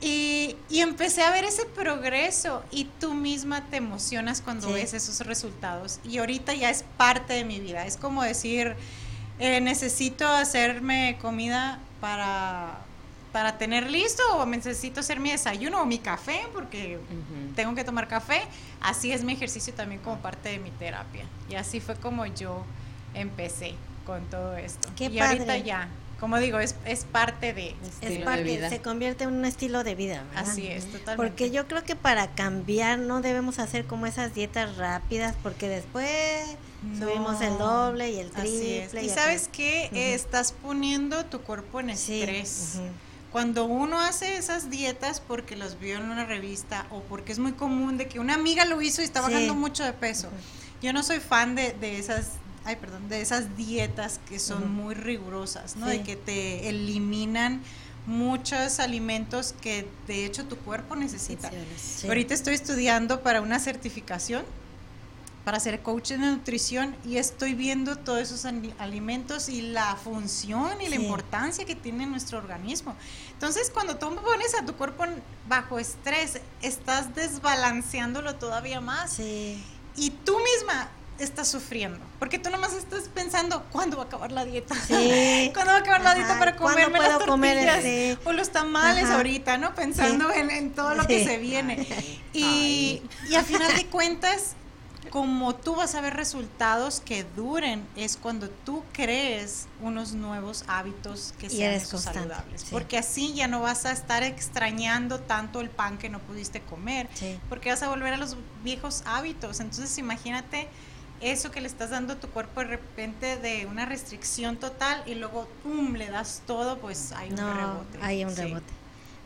S5: Y, empecé a ver ese progreso y tú misma te emocionas cuando ves esos resultados. Y ahorita ya es parte de mi vida. Es como decir, eh, necesito hacerme comida para, para tener listo o necesito hacer mi desayuno o mi café porque tengo que tomar café. Así es mi ejercicio también como parte de mi terapia. Y así fue como yo empecé con todo esto.
S3: Qué
S5: y ahorita ya como digo, es, es parte de...
S3: Es parte, se convierte en un estilo de vida.
S5: Así es, totalmente.
S3: Porque yo creo que para cambiar no debemos hacer como esas dietas rápidas, porque después subimos el doble y el triple.
S5: Y, sabes qué, estás poniendo tu cuerpo en estrés. Cuando uno hace esas dietas porque los vio en una revista o porque es muy común de que una amiga lo hizo y está bajando mucho de peso. Yo no soy fan de, de esas ay, perdón, de esas dietas que son muy rigurosas, ¿no? De que te eliminan muchos alimentos que de hecho tu cuerpo necesita. Ahorita estoy estudiando para una certificación para ser coach de nutrición y estoy viendo todos esos alimentos y la función y la importancia que tiene nuestro organismo. Entonces, cuando tú pones a tu cuerpo bajo estrés, estás desbalanceándolo todavía más. Y tú misma estás sufriendo. Porque tú nomás estás pensando, ¿cuándo va a acabar la dieta? ¿Cuándo va a acabar la dieta para comerme las tortillas? Comer O los tamales ahorita, ¿no? Pensando en, todo lo que se viene. Y, y al final de cuentas, como tú vas a ver resultados que duren, es cuando tú crees unos nuevos hábitos que sean saludables. Porque así ya no vas a estar extrañando tanto el pan que no pudiste comer, porque vas a volver a los viejos hábitos. Entonces imagínate eso que le estás dando a tu cuerpo de repente de una restricción total y luego pum le das todo pues hay un rebote.
S3: hay un rebote.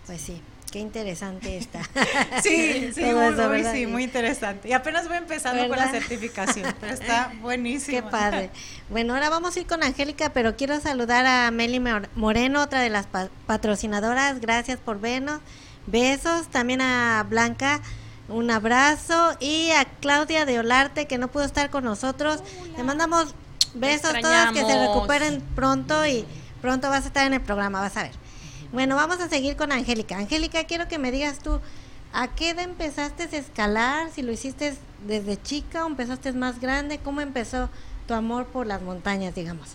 S3: Pues sí qué interesante está.
S5: Sí sí, muy, sí muy interesante. Y apenas voy empezando con la certificación pero está buenísimo.
S3: Qué padre. Bueno ahora vamos a ir con Angélica pero quiero saludar a Meli Moreno otra de las patrocinadoras. Gracias por vernos. Besos. También a Blanca un abrazo y a Claudia de Olarte que no pudo estar con nosotros. Le mandamos besos a todas, que se recuperen pronto y pronto vas a estar en el programa, vas a ver. Bueno, vamos a seguir con Angélica. Angélica, quiero que me digas tú, ¿a qué edad empezaste a escalar? Si lo hiciste desde chica o empezaste más grande, ¿cómo empezó tu amor por las montañas, digamos?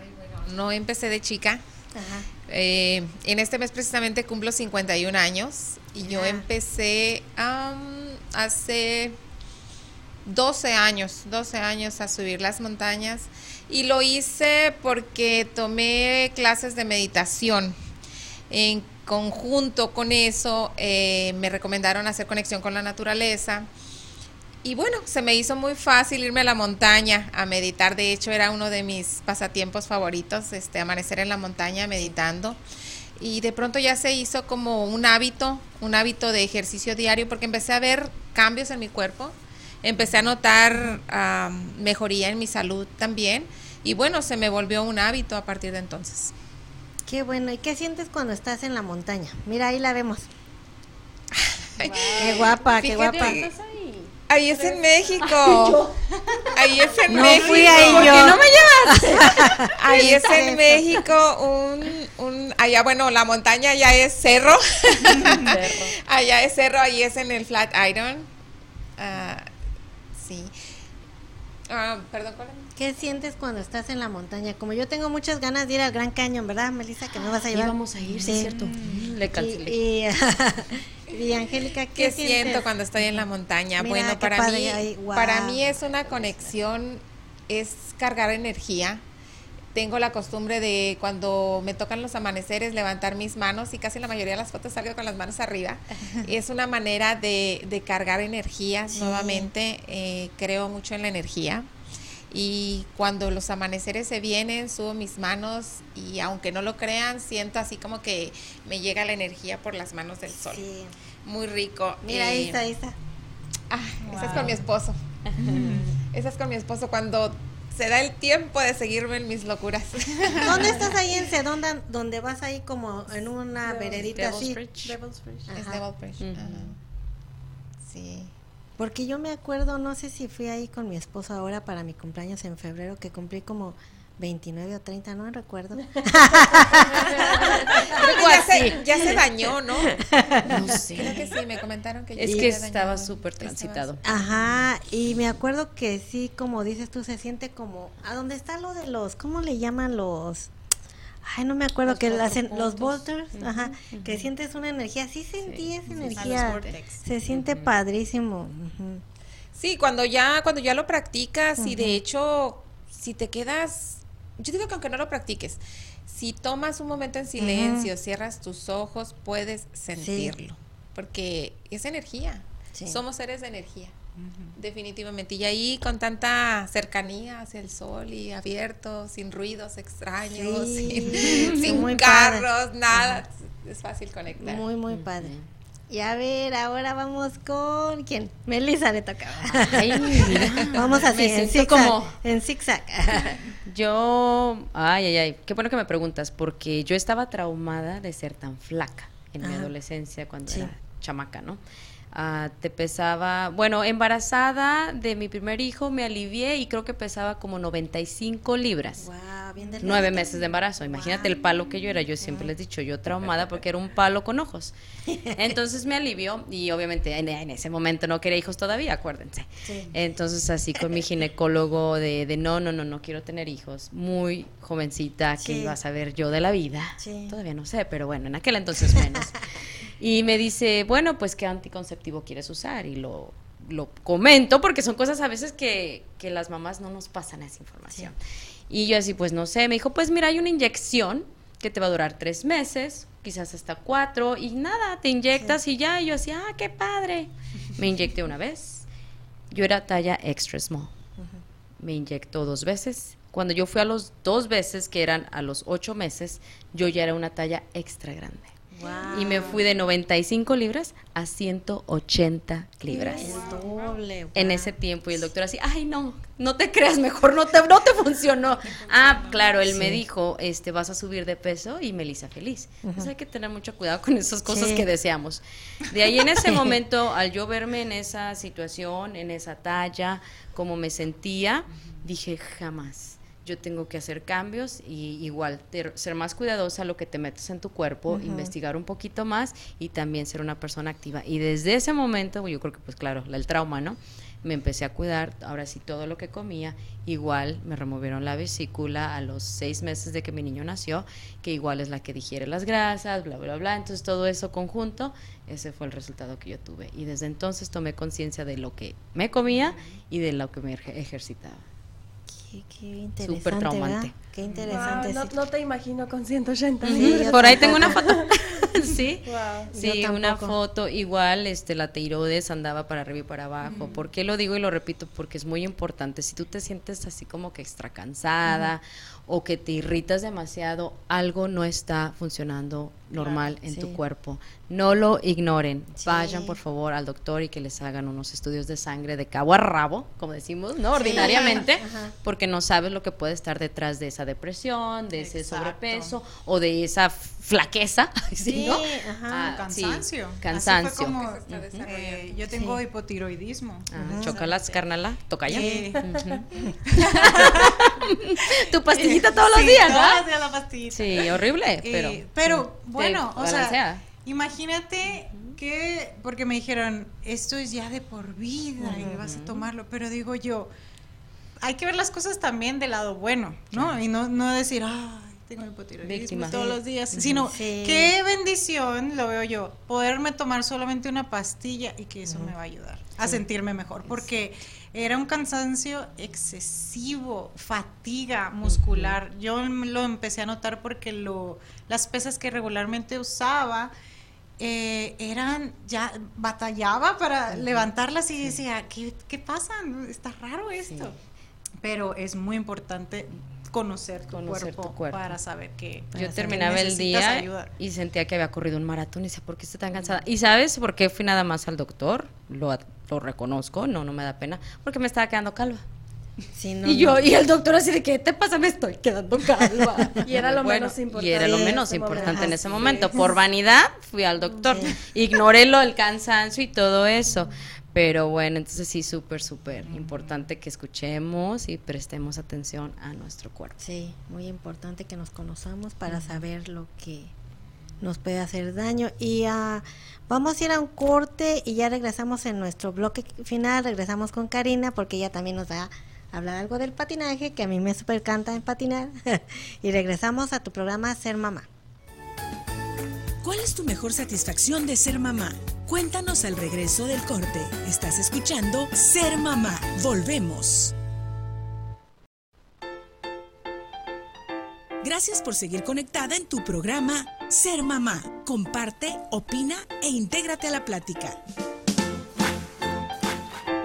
S4: Ay, bueno, no empecé de chica. Eh, en este mes precisamente cumplo 51 años y yo empecé hace 12 años, 12 años a subir las montañas y lo hice porque tomé clases de meditación. En conjunto con eso eh, me recomendaron hacer conexión con la naturaleza y bueno, se me hizo muy fácil irme a la montaña a meditar. De hecho, era uno de mis pasatiempos favoritos, este, amanecer en la montaña meditando. Y de pronto ya se hizo como un hábito, un hábito de ejercicio diario, porque empecé a ver cambios en mi cuerpo, empecé a notar mejoría en mi salud también. Y bueno, se me volvió un hábito a partir de entonces.
S3: Qué bueno. ¿Y qué sientes cuando estás en la montaña? Mira, ahí la vemos. Qué guapa, qué guapa.
S4: Ahí es en México. Ahí es en
S3: no
S4: México.
S3: Fui ahí yo.
S4: no me llevas? ahí es en México un, un, allá bueno, la montaña ya es cerro. allá es cerro, ahí es en el Flat Iron. Ah, sí. Ah, perdón, ¿cuál
S3: ¿Qué sientes cuando estás en la montaña? Como yo tengo muchas ganas de ir al Gran Cañón, ¿verdad, Melissa? Que me vas a llevar.
S6: vamos a ir, sí, es cierto.
S3: le cancelé. Y, Y Angélica, ¿qué,
S4: ¿Qué
S3: sientes?
S4: siento cuando estoy en la montaña?
S3: Mira,
S4: bueno, para
S3: padre,
S4: mí,
S3: guau.
S4: para mí es una conexión, es cargar energía. Tengo la costumbre de cuando me tocan los amaneceres levantar mis manos y casi la mayoría de las fotos salgo con las manos arriba. es una manera de, de cargar energías
S3: Sí.
S4: nuevamente. eh, creo mucho en la energía. Y cuando los amaneceres se vienen, subo mis manos y aunque no lo crean, siento así como que me llega la energía por las manos del sol.
S3: Sí.
S4: Muy rico.
S3: Mira, ahí
S4: Eh,
S3: está, ahí está.
S4: Ah, esa es con mi esposo. Esa es con mi esposo cuando se da el tiempo de seguirme en mis locuras.
S3: ¿Dónde estás ahí en Sedonda, donde vas ahí como en una veredita
S6: Devil's
S3: así?
S6: Bridge.
S7: Devil's Bridge.
S4: es
S3: Ajá.
S4: de Valbridge.
S6: Ujú.
S4: Ajá. Sí.
S3: Porque yo me acuerdo, no sé si fui ahí con mi esposo ahora para mi cumpleaños en febrero, que cumplí como 29 o 30, no recuerdo.
S4: Creo ya, se, ya se dañó, ¿no?
S6: No
S4: Creo
S6: sé.
S4: que sí, me comentaron que
S6: Es que estaba súper
S4: Estaba-
S6: transitado.
S3: Ajá, y me acuerdo que sí, como dices tú, se siente como, ¿a dónde está lo de los, cómo le llaman los? Ay, no me acuerdo
S4: Los
S3: que las, en-
S4: puntos.
S3: los volters, ajá, que sientes una energía, sí sentí esa energía, se siente padrísimo.
S4: Sí, cuando ya, cuando ya lo practicas y de hecho, si te quedas, yo digo que aunque no lo practiques, si tomas un momento en silencio, cierras tus ojos, puedes sentirlo, porque es energía.
S3: Sí.
S4: Somos seres de energía, definitivamente. Y ahí con tanta cercanía hacia el sol y abierto, sin ruidos extraños,
S3: Sí,
S4: sin,
S3: padre.
S4: carros, nada, es fácil conectar.
S3: Muy, muy padre. Y a ver, ahora vamos con quién? Melissa le tocaba. Vamos así, en zigzag.
S6: como-
S3: En zigzag.
S6: Yo, ay, ay, ay, qué bueno que me preguntas, porque yo estaba traumada de ser tan flaca en mi adolescencia cuando
S3: Sí.
S6: era chamaca, ¿no? Ah, te pesaba, bueno, embarazada de mi primer hijo me alivié y creo que pesaba como 95 libras.
S3: Wow, bien.
S6: Nueve meses de embarazo. Imagínate el palo que yo era. Yo siempre les he dicho, yo traumada porque era un palo con ojos. Entonces me alivió y obviamente en, en ese momento no quería hijos todavía, acuérdense.
S3: Sí.
S6: Entonces así con mi ginecólogo de, de no, no, no, no quiero tener hijos. Muy jovencita, que
S3: Sí.
S6: iba a saber yo de la vida.
S3: Sí.
S6: Todavía no sé, pero bueno, en aquel entonces menos. y me dice, bueno, pues qué anticonceptivo quieres usar y lo... Lo comento porque son cosas a veces que, que las mamás no nos pasan esa información. Y yo así, pues no sé, me dijo, pues mira, hay una inyección que te va a durar tres meses, quizás hasta cuatro, y nada, te inyectas y ya, y yo así, ah, qué padre. Me inyecté una vez, yo era talla extra small. Me inyectó dos veces. Cuando yo fui a los dos veces, que eran a los ocho meses, yo ya era una talla extra grande.
S3: Wow.
S6: Y me fui de 95 libras a 180 libras
S3: doble.
S6: en
S3: wow.
S6: ese tiempo y el doctor así, ay no, no te creas mejor, no te, no te funcionó. Ah, claro, él me dijo, este, vas a subir de peso y Melissa feliz. Entonces hay que tener mucho cuidado con esas cosas
S3: Sí.
S6: que deseamos. De ahí en ese momento, al yo verme en esa situación, en esa talla, como me sentía, dije, jamás. Yo tengo que hacer cambios y igual ter- ser más cuidadosa lo que te metes en tu cuerpo, investigar un poquito más y también ser una persona activa. Y desde ese momento, yo creo que pues claro, la- el trauma, ¿no? Me empecé a cuidar, ahora sí todo lo que comía, igual me removieron la vesícula a los seis meses de que mi niño nació, que igual es la que digiere las grasas, bla, bla, bla. Entonces todo eso conjunto, ese fue el resultado que yo tuve. Y desde entonces tomé conciencia de lo que me comía y de lo que me ejer- ejercitaba.
S3: Qué, qué interesante.
S6: Súper traumante.
S3: ¿verdad? Qué interesante.
S7: Wow, no, te imagino con 180
S3: Sí,
S7: libras.
S3: yo
S6: Por ahí tengo una foto. sí.
S7: Wow.
S6: Sí, una foto igual, este, la tiroides andaba para arriba y para abajo. ¿Por qué lo digo y lo repito? Porque es muy importante. Si tú te sientes así como que extra cansada o que te irritas demasiado, algo no está funcionando normal en tu cuerpo. No lo ignoren.
S3: Sí.
S6: Vayan por favor al doctor y que les hagan unos estudios de sangre de cabo a rabo, como decimos, ¿no? Ordinariamente,
S3: Ajá.
S6: porque no sabes lo que puede estar detrás de esa depresión, de ese sobrepeso o de esa flaqueza, ¿sí,
S3: Sí,
S6: no?
S3: ajá.
S6: Ah, sí,
S5: cansancio. Así fue
S6: cansancio.
S5: como, eh, yo tengo hipotiroidismo.
S6: Ah, Chocalas, carnala, toca ya.
S5: Sí.
S6: Tu pastillita todos los
S5: Sí,
S6: días,
S5: todos
S6: ¿no?
S5: los días la pastillita.
S6: Sí, horrible,
S5: Eh,
S6: pero.
S5: pero bueno, o sea, imagínate que, porque me dijeron, esto es ya de por vida y vas a tomarlo, pero digo yo, hay que ver las cosas también del lado bueno, ¿no? Y no, no decir, ay, tengo hipotiroidismo todos los días, sino qué bendición, lo veo yo, poderme tomar solamente una pastilla y que eso me va a ayudar a sentirme mejor, porque era un cansancio excesivo, fatiga muscular. Yo lo empecé a notar porque lo, las pesas que regularmente usaba eh, eran, ya batallaba para levantarlas y decía, ¿qué, ¿qué, pasa? Está raro esto. Pero es muy importante conocer tu, cuerpo, para saber que
S6: yo terminaba el día y sentía que había corrido un maratón y decía ¿por qué estoy tan cansada? y sabes por qué fui nada más al doctor lo, lo reconozco no no me da pena porque me estaba quedando calva. Y yo y el doctor así de qué te pasa me estoy quedando calva
S7: y era lo menos importante
S6: y era lo menos importante en ese momento. Por vanidad fui al doctor. Ignoré lo el cansancio y todo eso pero bueno, entonces sí, súper, súper importante que escuchemos y prestemos atención a nuestro cuerpo.
S3: Sí, muy importante que nos conozcamos para saber lo que nos puede hacer daño. Y uh, vamos a ir a un corte y ya regresamos en nuestro bloque final, regresamos con Karina porque ella también nos va a hablar algo del patinaje, que a mí me súper encanta en patinar. y regresamos a tu programa Ser Mamá.
S2: ¿Cuál es tu mejor satisfacción de ser mamá? Cuéntanos al regreso del corte. Estás escuchando Ser Mamá. Volvemos. Gracias por seguir conectada en tu programa Ser Mamá. Comparte, opina e intégrate a la plática.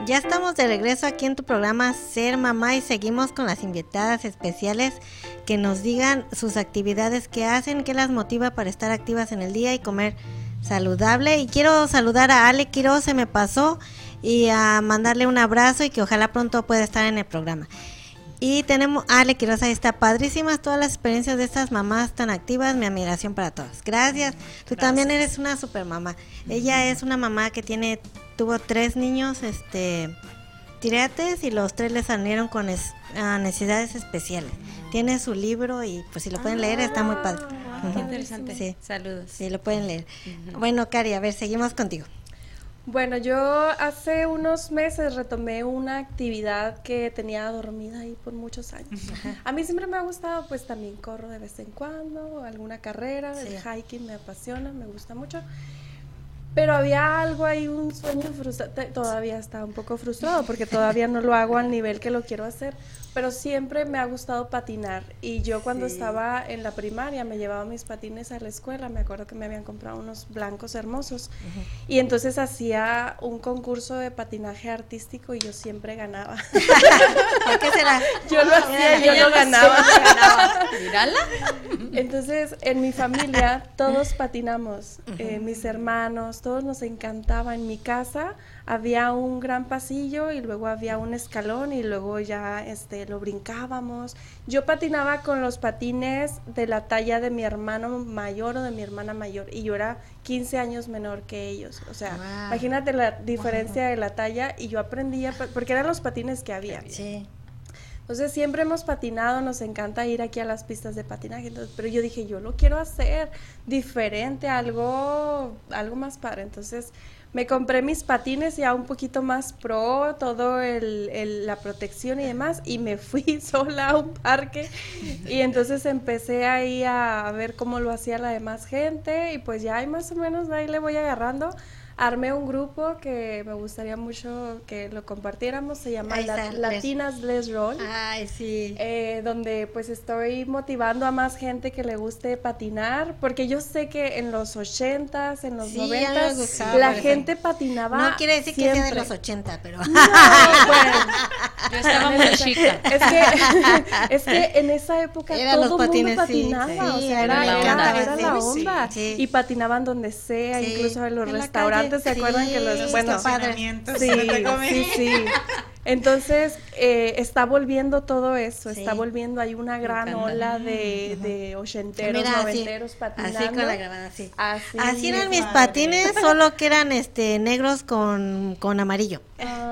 S3: Ya estamos de regreso aquí en tu programa Ser Mamá y seguimos con las invitadas especiales que nos digan sus actividades que hacen, qué las motiva para estar activas en el día y comer saludable. Y quiero saludar a Ale Quiroz, se me pasó, y a mandarle un abrazo y que ojalá pronto pueda estar en el programa. Y tenemos a Ale Quiroz, ahí está padrísimas todas las experiencias de estas mamás tan activas, mi admiración para todas. Gracias. Tú también eres una super mamá. Ella es una mamá que tiene tuvo tres niños este tireates y los tres les salieron con necesidades especiales. Tiene su libro y pues si lo pueden leer está muy padre.
S6: Ah, qué interesante. Sí. Saludos.
S3: Sí, lo pueden leer. Bueno, Cari, a ver, seguimos contigo.
S7: Bueno, yo hace unos meses retomé una actividad que tenía dormida ahí por muchos años. A mí siempre me ha gustado, pues también corro de vez en cuando, alguna carrera, el hiking me apasiona, me gusta mucho. Pero había algo ahí, un sueño frustrado. Todavía está un poco frustrado porque todavía no lo hago al nivel que lo quiero hacer pero siempre me ha gustado patinar y yo cuando estaba en la primaria me llevaba mis patines a la escuela, me acuerdo que me habían comprado unos blancos hermosos y entonces hacía un concurso de patinaje artístico y yo siempre ganaba.
S3: ¿Por qué será?
S7: Yo lo hacía y yo lo ganaba. Mírala. Entonces en mi familia todos patinamos, eh, mis hermanos, todos nos encantaba en mi casa había un gran pasillo y luego había un escalón y luego ya este lo brincábamos. Yo patinaba con los patines de la talla de mi hermano mayor o de mi hermana mayor y yo era 15 años menor que ellos. O sea, imagínate la diferencia de la talla y yo aprendía porque eran los patines que había.
S3: Sí.
S7: Entonces siempre hemos patinado, nos encanta ir aquí a las pistas de patinaje, pero yo dije, yo lo quiero hacer diferente, algo, algo más padre. Entonces me compré mis patines ya un poquito más pro, todo el, la protección y demás, y me fui sola a un parque. Y entonces empecé ahí a ver cómo lo hacía la demás gente y pues ya ahí más o menos ahí le voy agarrando armé un grupo que me gustaría mucho que lo compartiéramos, se llama Latinas Les Roll.
S3: Ay, sí.
S7: Eh, donde pues estoy motivando a más gente que le guste patinar, porque yo sé que en los ochentas, en los noventas, la gente patinaba
S3: No quiere decir que sea de los ochenta, pero... No,
S6: bueno, yo estaba muy chica.
S7: Es que, es que en esa época todo el mundo patinaba, o sea, era, la onda. Era la onda. Y patinaban donde sea, incluso en los restaurantes antes ¿se acuerdan que los,
S5: bueno,
S7: sí, sí, sí. Entonces, eh, está volviendo todo eso, está volviendo, hay una gran ola de, de ochenteros, noventeros patinando.
S3: Así con la grabada, así. Así, eran mis patines, solo que eran este negros con, con amarillo.
S7: Ah.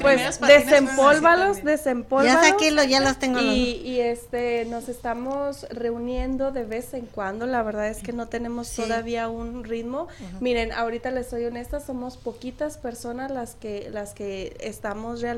S5: Pues
S7: desempólvalos,
S5: así
S7: desempólvalos.
S3: Ya saqué los- ya los tengo los-
S7: Y, y, este, nos estamos reuniendo de vez en cuando. La verdad es que no tenemos
S3: Sí.
S7: todavía un ritmo. Miren, ahorita les soy honesta, somos poquitas personas las que, las que estamos realmente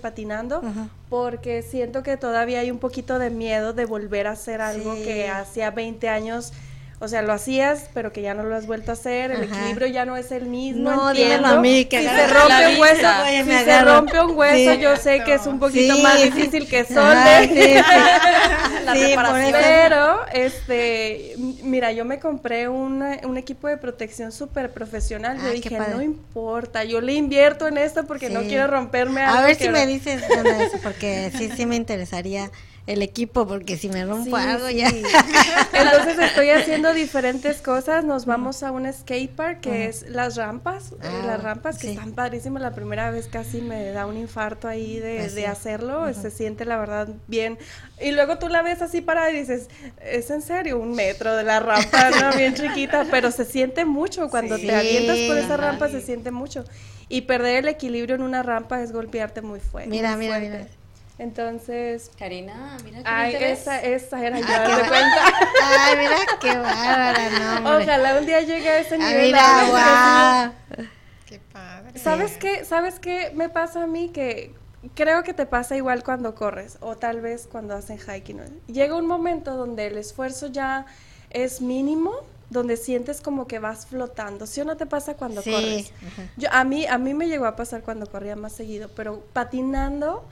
S7: patinando. Porque siento que todavía hay un poquito de miedo de volver a hacer algo
S3: Sí.
S7: que hacía 20 años. O sea, lo hacías, pero que ya no lo has vuelto a hacer. El
S3: Ajá.
S7: equilibrio ya no es el mismo.
S3: No,
S7: entiendo.
S3: dímelo a mí, que
S7: si se rompe un hueso.
S3: Oye,
S7: si se rompe un hueso,
S3: Sí.
S7: yo sé que es un poquito
S3: Sí,
S7: más difícil que
S3: Ajá,
S7: solde.
S3: sí.
S6: La
S3: Sí, por
S6: reparación.
S3: eso-
S7: Pero, este, mira, yo me compré una- un equipo de protección súper profesional. Yo
S3: Ah,
S7: dije, no importa, yo le invierto en esto porque no quiero romperme algo.
S3: A ver si me dices porque sí, sí me interesaría el equipo, porque si me rompo
S7: Sí,
S3: algo
S7: sí.
S3: ya.
S7: Entonces estoy haciendo diferentes cosas. Nos vamos a un skate park que es las rampas. eh,
S3: Ah,
S7: las rampas que
S3: sí.
S7: están padrísimas. La primera vez casi me da un infarto ahí de,
S3: Pues
S7: de hacerlo. Se siente la verdad bien. Y luego tú la ves así parada y dices, es en serio, un metro de la rampa, ¿no? Bien chiquita, pero se siente mucho. Cuando te avientas por esa rampa se siente mucho. Y perder el equilibrio en una rampa es golpearte muy fuerte.
S3: Mira,
S7: muy
S3: mira,
S7: fuerte.
S3: mira.
S7: Entonces,
S6: Karina, mira qué
S7: ay,
S6: ves.
S7: esa, esa era yo,
S3: Ah, qué
S7: de cuenta.
S3: Ay, mira qué bárbara, no, hombre.
S7: Ojalá un día llegue a ese
S3: Ah,
S7: nivel.
S3: mira,
S7: es que
S3: guau.
S5: Qué padre.
S7: ¿Sabes qué? ¿Sabes qué me pasa a mí? Que creo que te pasa igual cuando corres o tal vez cuando hacen hiking. Llega un momento donde el esfuerzo ya es mínimo, donde sientes como que vas flotando. ¿Sí o no te pasa cuando
S3: Sí,
S7: corres? Yo, a, mí, a mí me llegó a pasar cuando corría más seguido, pero patinando,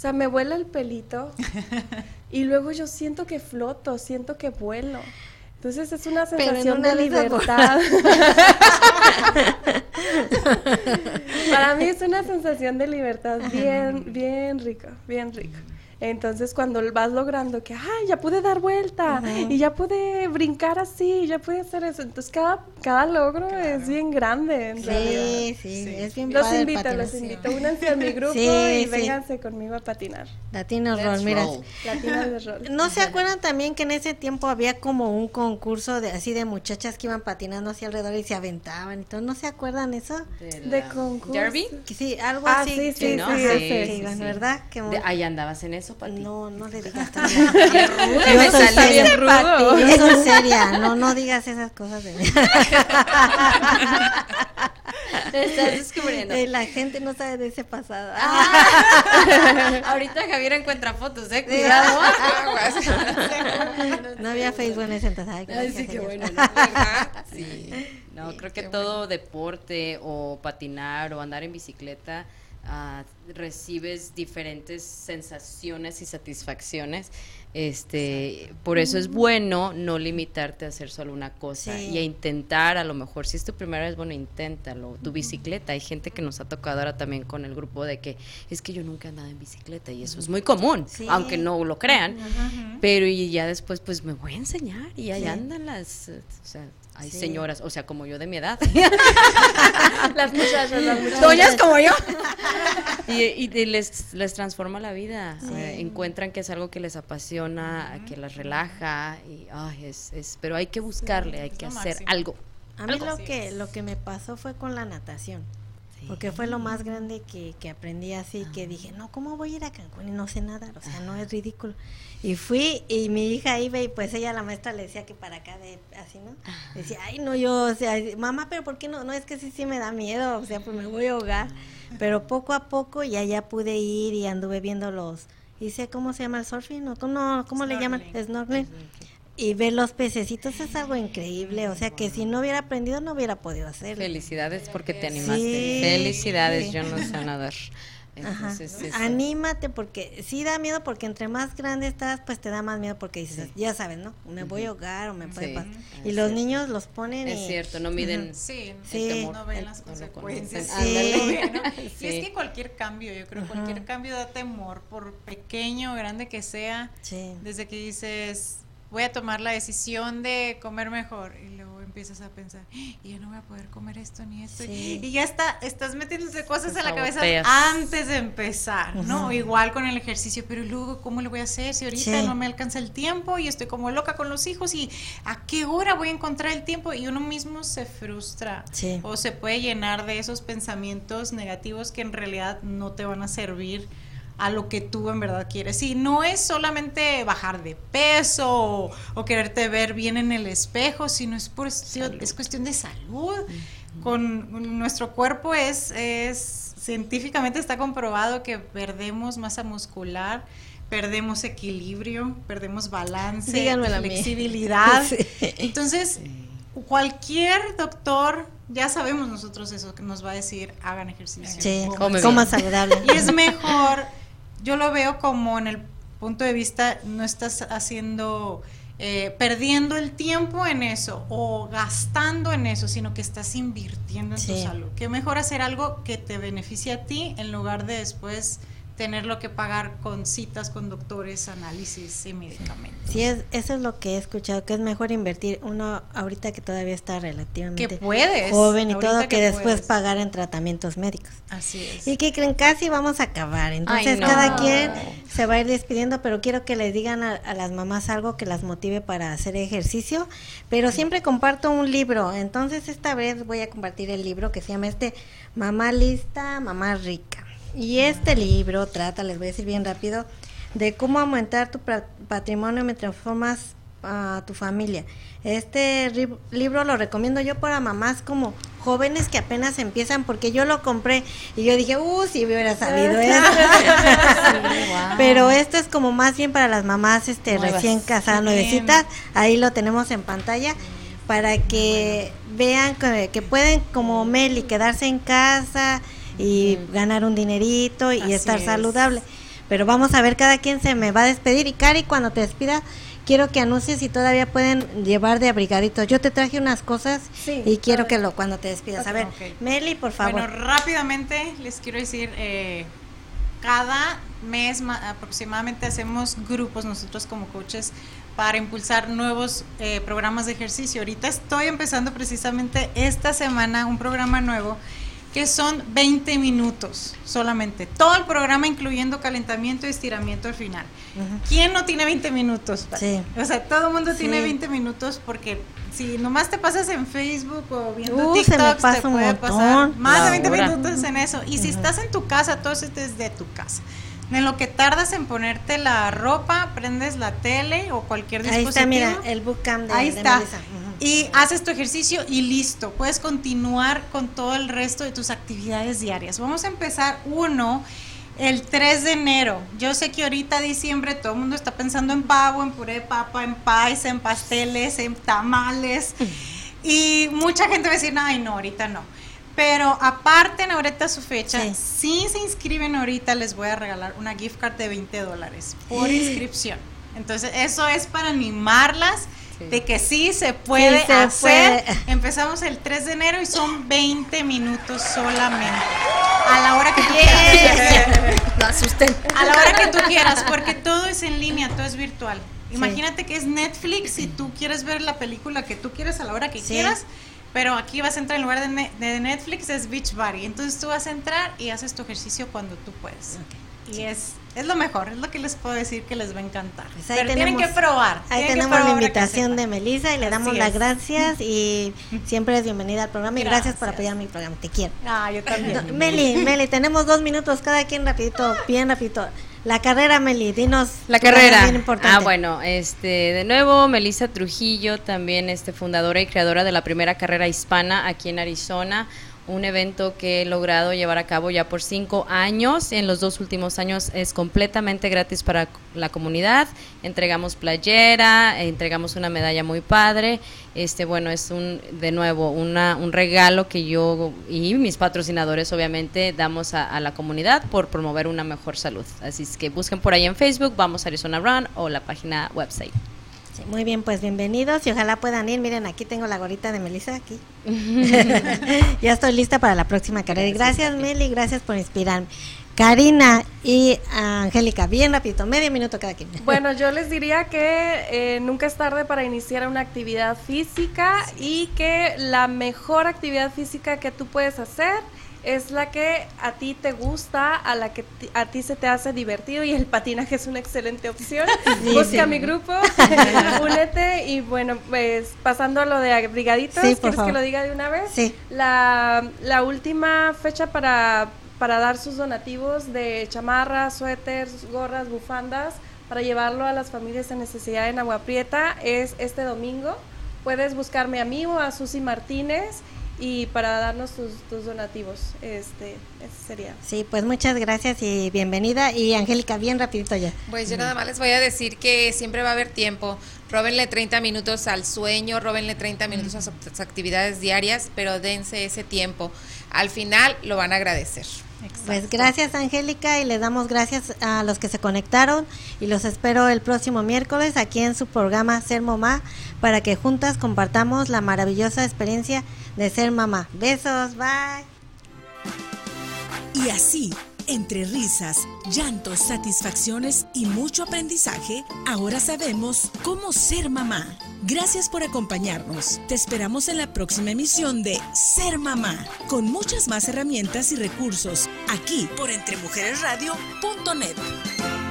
S7: o sea, me vuela el pelito y luego yo siento que floto, siento que vuelo. Entonces es una sensación
S3: una
S7: de libertad. Para mí es una sensación de libertad bien, bien rico, bien rico. Entonces cuando vas logrando que, ay, ya pude dar vuelta y ya pude brincar así, ya pude hacer eso. Entonces cada, cada logro es bien grande. en realidad.
S3: Sí, sí, es bien
S7: Los
S3: padre
S7: invito, los invito. Únanse a mi grupo
S3: Sí,
S7: y
S3: sí.
S7: vénganse conmigo a patinar.
S3: Latino
S6: Let's
S3: Roll, mira.
S6: roll.
S7: Latina de rol.
S3: ¿No se acuerdan también que en ese tiempo había como un concurso de así de muchachas que iban patinando hacia alrededor y se aventaban y todo? ¿No se acuerdan eso?
S7: De concurso.
S6: Derby.
S3: Sí, algo
S7: Ah,
S3: así.
S7: sí,
S3: que-
S7: sí,
S6: ¿no?
S7: sí,
S6: sí, sí.
S3: ¿verdad? Que
S6: De- ahí andabas en eso,
S3: No, no le digas tan Yo soy seria,
S7: rudo.
S3: Yo soy seria, no, no digas esas cosas de mí.
S6: Te estás descubriendo.
S3: Eh, La gente no sabe de ese pasado.
S6: Ah. Ahorita Javier encuentra fotos, eh, cuidado.
S3: No había Facebook en ese entonces. Ay,
S6: Así que
S3: señor.
S6: bueno, ¿no? ¿verdad? Sí. No, creo que todo deporte o patinar o andar en bicicleta ah, recibes diferentes sensaciones y satisfacciones. Este, por eso es bueno no limitarte a hacer solo una cosa
S3: Sí.
S6: y a intentar, a lo mejor, si es tu primera vez, bueno, inténtalo. Tu bicicleta, hay gente que nos ha tocado ahora también con el grupo de que es que yo nunca he andado en bicicleta y eso es muy común,
S3: Sí.
S6: aunque no lo crean. Pero y ya después, pues me voy a enseñar y ahí
S3: Sí.
S6: andan las, o sea, hay
S3: Sí.
S6: señoras, o sea, como yo de mi edad.
S7: Las muchachas, las muchachas.
S6: Doñas como yo. y, y- y les, les transforma la vida. eh, encuentran que es algo que les apasiona, que las relaja. Y, ay, es, es, pero hay que buscarle, hay que hacer
S5: máximo.
S6: algo.
S3: A mí lo que, lo que me pasó fue con la natación. Porque fue lo más grande que, que aprendí así, que dije, no, ¿cómo voy a ir a Cancún y no sé nadar? O sea, no es ridículo. Y fui y mi hija iba y pues ella, la maestra, le decía que para acá, de, así, ¿no? Decía, ay, no, yo, o sea, mamá, pero ¿por qué no? No, es que sí, sí me da miedo, o sea, pues me voy a ahogar. Pero poco a poco ya ya pude ir y anduve viendo los, hice, ¿cómo se llama el surfing? ¿O ¿Cómo, cómo le llaman? Snorkeling. Y ver los pececitos es algo increíble, o sea que si no hubiera aprendido no hubiera podido hacerlo.
S6: Felicidades porque te animaste.
S3: Sí.
S6: Felicidades, yo no sé nadar.
S3: Ajá.
S6: Eso.
S3: Anímate porque sí da miedo porque entre más grande estás pues te da más miedo porque dices, ya sabes, ¿no? Me voy a ahogar o me puede
S6: Sí.
S3: pasar.
S6: Ah,
S3: Y
S6: es
S3: los
S6: cierto.
S3: niños los ponen
S6: Es
S3: y-
S6: cierto, no miden.
S5: Sí,
S3: Sí.
S5: el no ven las
S6: no
S5: consecuencias.
S6: conocen.
S3: Sí.
S5: Bueno. Y es que cualquier cambio, yo creo, cualquier cambio da temor, por pequeño o grande que sea,
S3: Sí.
S5: desde que dices, voy a tomar la decisión de comer mejor y luego empiezas a pensar, "Ah, y ya no voy a poder comer esto ni esto. Y ya está, estás metiéndose cosas en la cabeza antes de empezar, ¿no? Igual con el ejercicio, pero luego, ¿cómo lo voy a hacer si ahorita no me alcanza el tiempo y estoy como loca con los hijos y a qué hora voy a encontrar el tiempo? Y uno mismo se frustra o se puede llenar de esos pensamientos negativos que en realidad no te van a servir a lo que tú en verdad quieres. Y no es solamente bajar de peso o, quererte ver bien en el espejo, sino es, por, es cuestión de salud. Con nuestro cuerpo es, es científicamente está comprobado que perdemos masa muscular, perdemos equilibrio, perdemos balance, flexibilidad. Entonces, cualquier doctor, ya sabemos nosotros eso, que nos va a decir, hagan ejercicio.
S3: Sí, coma saludable.
S5: Y es mejor yo lo veo como en el punto de vista, no estás haciendo, eh, perdiendo el tiempo en eso o gastando en eso, sino que estás invirtiendo en tu salud. Que mejor hacer algo que te beneficie a ti en lugar de después tenerlo que pagar con citas con doctores, análisis y medicamentos.
S3: Sí, es, eso es lo que he escuchado, que es mejor invertir uno ahorita que todavía está relativamente joven y todo, que, después pagar en tratamientos médicos.
S5: Así es.
S3: Y que creen, casi vamos a acabar. Entonces cada quien se va a ir despidiendo, pero quiero que les digan a, a, las mamás algo que las motive para hacer ejercicio, pero siempre comparto un libro. Entonces esta vez voy a compartir el libro que se llama este Mamá Lista, Mamá Rica. Y este libro trata, les voy a decir bien rápido, de cómo aumentar tu patrimonio mientras formas a tu familia. Este libro lo recomiendo yo para mamás como jóvenes que apenas empiezan porque yo lo compré y yo dije, uh, si hubiera sabido eso. Pero esto es como más bien para las mamás este recién casadas, nuevecitas. Ahí lo tenemos en pantalla para que vean que, que pueden como Meli quedarse en casa y ganar un dinerito y estar saludable. Pero vamos a ver, cada quien se me va a despedir. Y Cari, cuando te despida, quiero que anuncies si todavía pueden llevar de abrigaditos. Yo te traje unas cosas y quiero que lo cuando te despidas. A ver, Meli, por favor.
S5: Bueno, rápidamente les quiero decir, eh, cada mes aproximadamente hacemos grupos nosotros como coaches para impulsar nuevos eh, programas de ejercicio. Ahorita estoy empezando precisamente esta semana un programa nuevo que son 20 minutos solamente. Todo el programa incluyendo calentamiento y estiramiento al final. ¿Quién no tiene 20 minutos?
S3: Sí.
S5: O sea, todo el mundo tiene 20 minutos porque si nomás te pasas en Facebook o viendo TikTok, te puede pasar más de 20 minutos en eso. Y si estás en tu casa, todo es desde tu casa. En lo que tardas en ponerte la ropa, prendes la tele o cualquier dispositivo. Ahí está,
S3: mira, el bookcam de
S5: Ahí está. Y haces tu ejercicio y listo. Puedes continuar con todo el resto de tus actividades diarias. Vamos a empezar uno el 3 de enero. Yo sé que ahorita diciembre todo el mundo está pensando en pavo, en puré de papa, en país, en pasteles, en tamales. Y mucha gente va a decir, ay, no, ahorita no. Pero aparte, ahorita su fecha, si se inscriben ahorita, les voy a regalar una gift card de 20 dólares por inscripción. Entonces, eso es para animarlas de que sí se puede hacer. Empezamos el 3 de enero y son 20 minutos solamente. A la hora que tú quieras.
S6: No asusten.
S5: A la hora que tú quieras, porque todo es en línea, todo es virtual. Imagínate que es Netflix y tú quieres ver la película que tú quieras a la hora que quieras pero aquí vas a entrar en lugar de, Netflix, es Beachbody. Entonces tú vas a entrar y haces tu ejercicio cuando tú puedes. Y es, es lo mejor, es lo que les puedo decir que les va a encantar. Pues Pero tienen que probar.
S3: Ahí tenemos la invitación de Melissa y le damos las gracias y siempre es bienvenida al programa y gracias, por apoyar mi programa. Te quiero.
S5: Ah, yo también.
S3: Meli, Meli, tenemos dos minutos cada quien rapidito, bien rapidito. La carrera, Meli, dinos.
S6: La carrera. Ah, bueno, este, de nuevo, Melissa Trujillo, también este, fundadora y creadora de la primera carrera hispana aquí en Arizona un evento que he logrado llevar a cabo ya por cinco años. En los dos últimos años es completamente gratis para la comunidad. Entregamos playera, entregamos una medalla muy padre. Este, bueno, es un, de nuevo, una, un regalo que yo y mis patrocinadores obviamente damos a, a, la comunidad por promover una mejor salud. Así es que busquen por ahí en Facebook, vamos a Arizona Run o la página website
S3: muy bien, pues bienvenidos y ojalá puedan ir. Miren, aquí tengo la gorita de Melissa aquí. ya estoy lista para la próxima carrera. Y gracias, Meli, gracias por inspirarme. Karina y Angélica, bien rapidito, medio minuto cada quien.
S7: Bueno, yo les diría que eh, nunca es tarde para iniciar una actividad física y que la mejor actividad física que tú puedes hacer es la que a ti te gusta, a la que a ti se te hace divertido y el patinaje es una excelente opción. Busca mi grupo, únete y bueno, pues pasando a lo de brigaditos, ¿quieres que lo diga de una vez?
S3: Sí.
S7: La, la última fecha para, para dar sus donativos de chamarras, suéteres, gorras, bufandas, para llevarlo a las familias en necesidad en Agua Prieta es este domingo. Puedes buscarme a mí o a Susi Martínez y para darnos tus, donativos. Este, sería.
S3: Sí, pues muchas gracias y bienvenida. Y Angélica, bien rapidito ya.
S4: Pues yo nada más les voy a decir que siempre va a haber tiempo. Róbenle 30 minutos al sueño, róbenle 30 minutos a sus actividades diarias, pero dense ese tiempo. Al final lo van a agradecer.
S3: Pues gracias Angélica y les damos gracias a los que se conectaron y los espero el próximo miércoles aquí en su programa Ser Mamá para que juntas compartamos la maravillosa experiencia de ser mamá. Besos, bye.
S2: Y así, entre risas, llantos, satisfacciones y mucho aprendizaje, ahora sabemos cómo ser mamá. Gracias por acompañarnos. Te esperamos en la próxima emisión de Ser Mamá, con muchas más herramientas y recursos, aquí por entremujeresradio.net.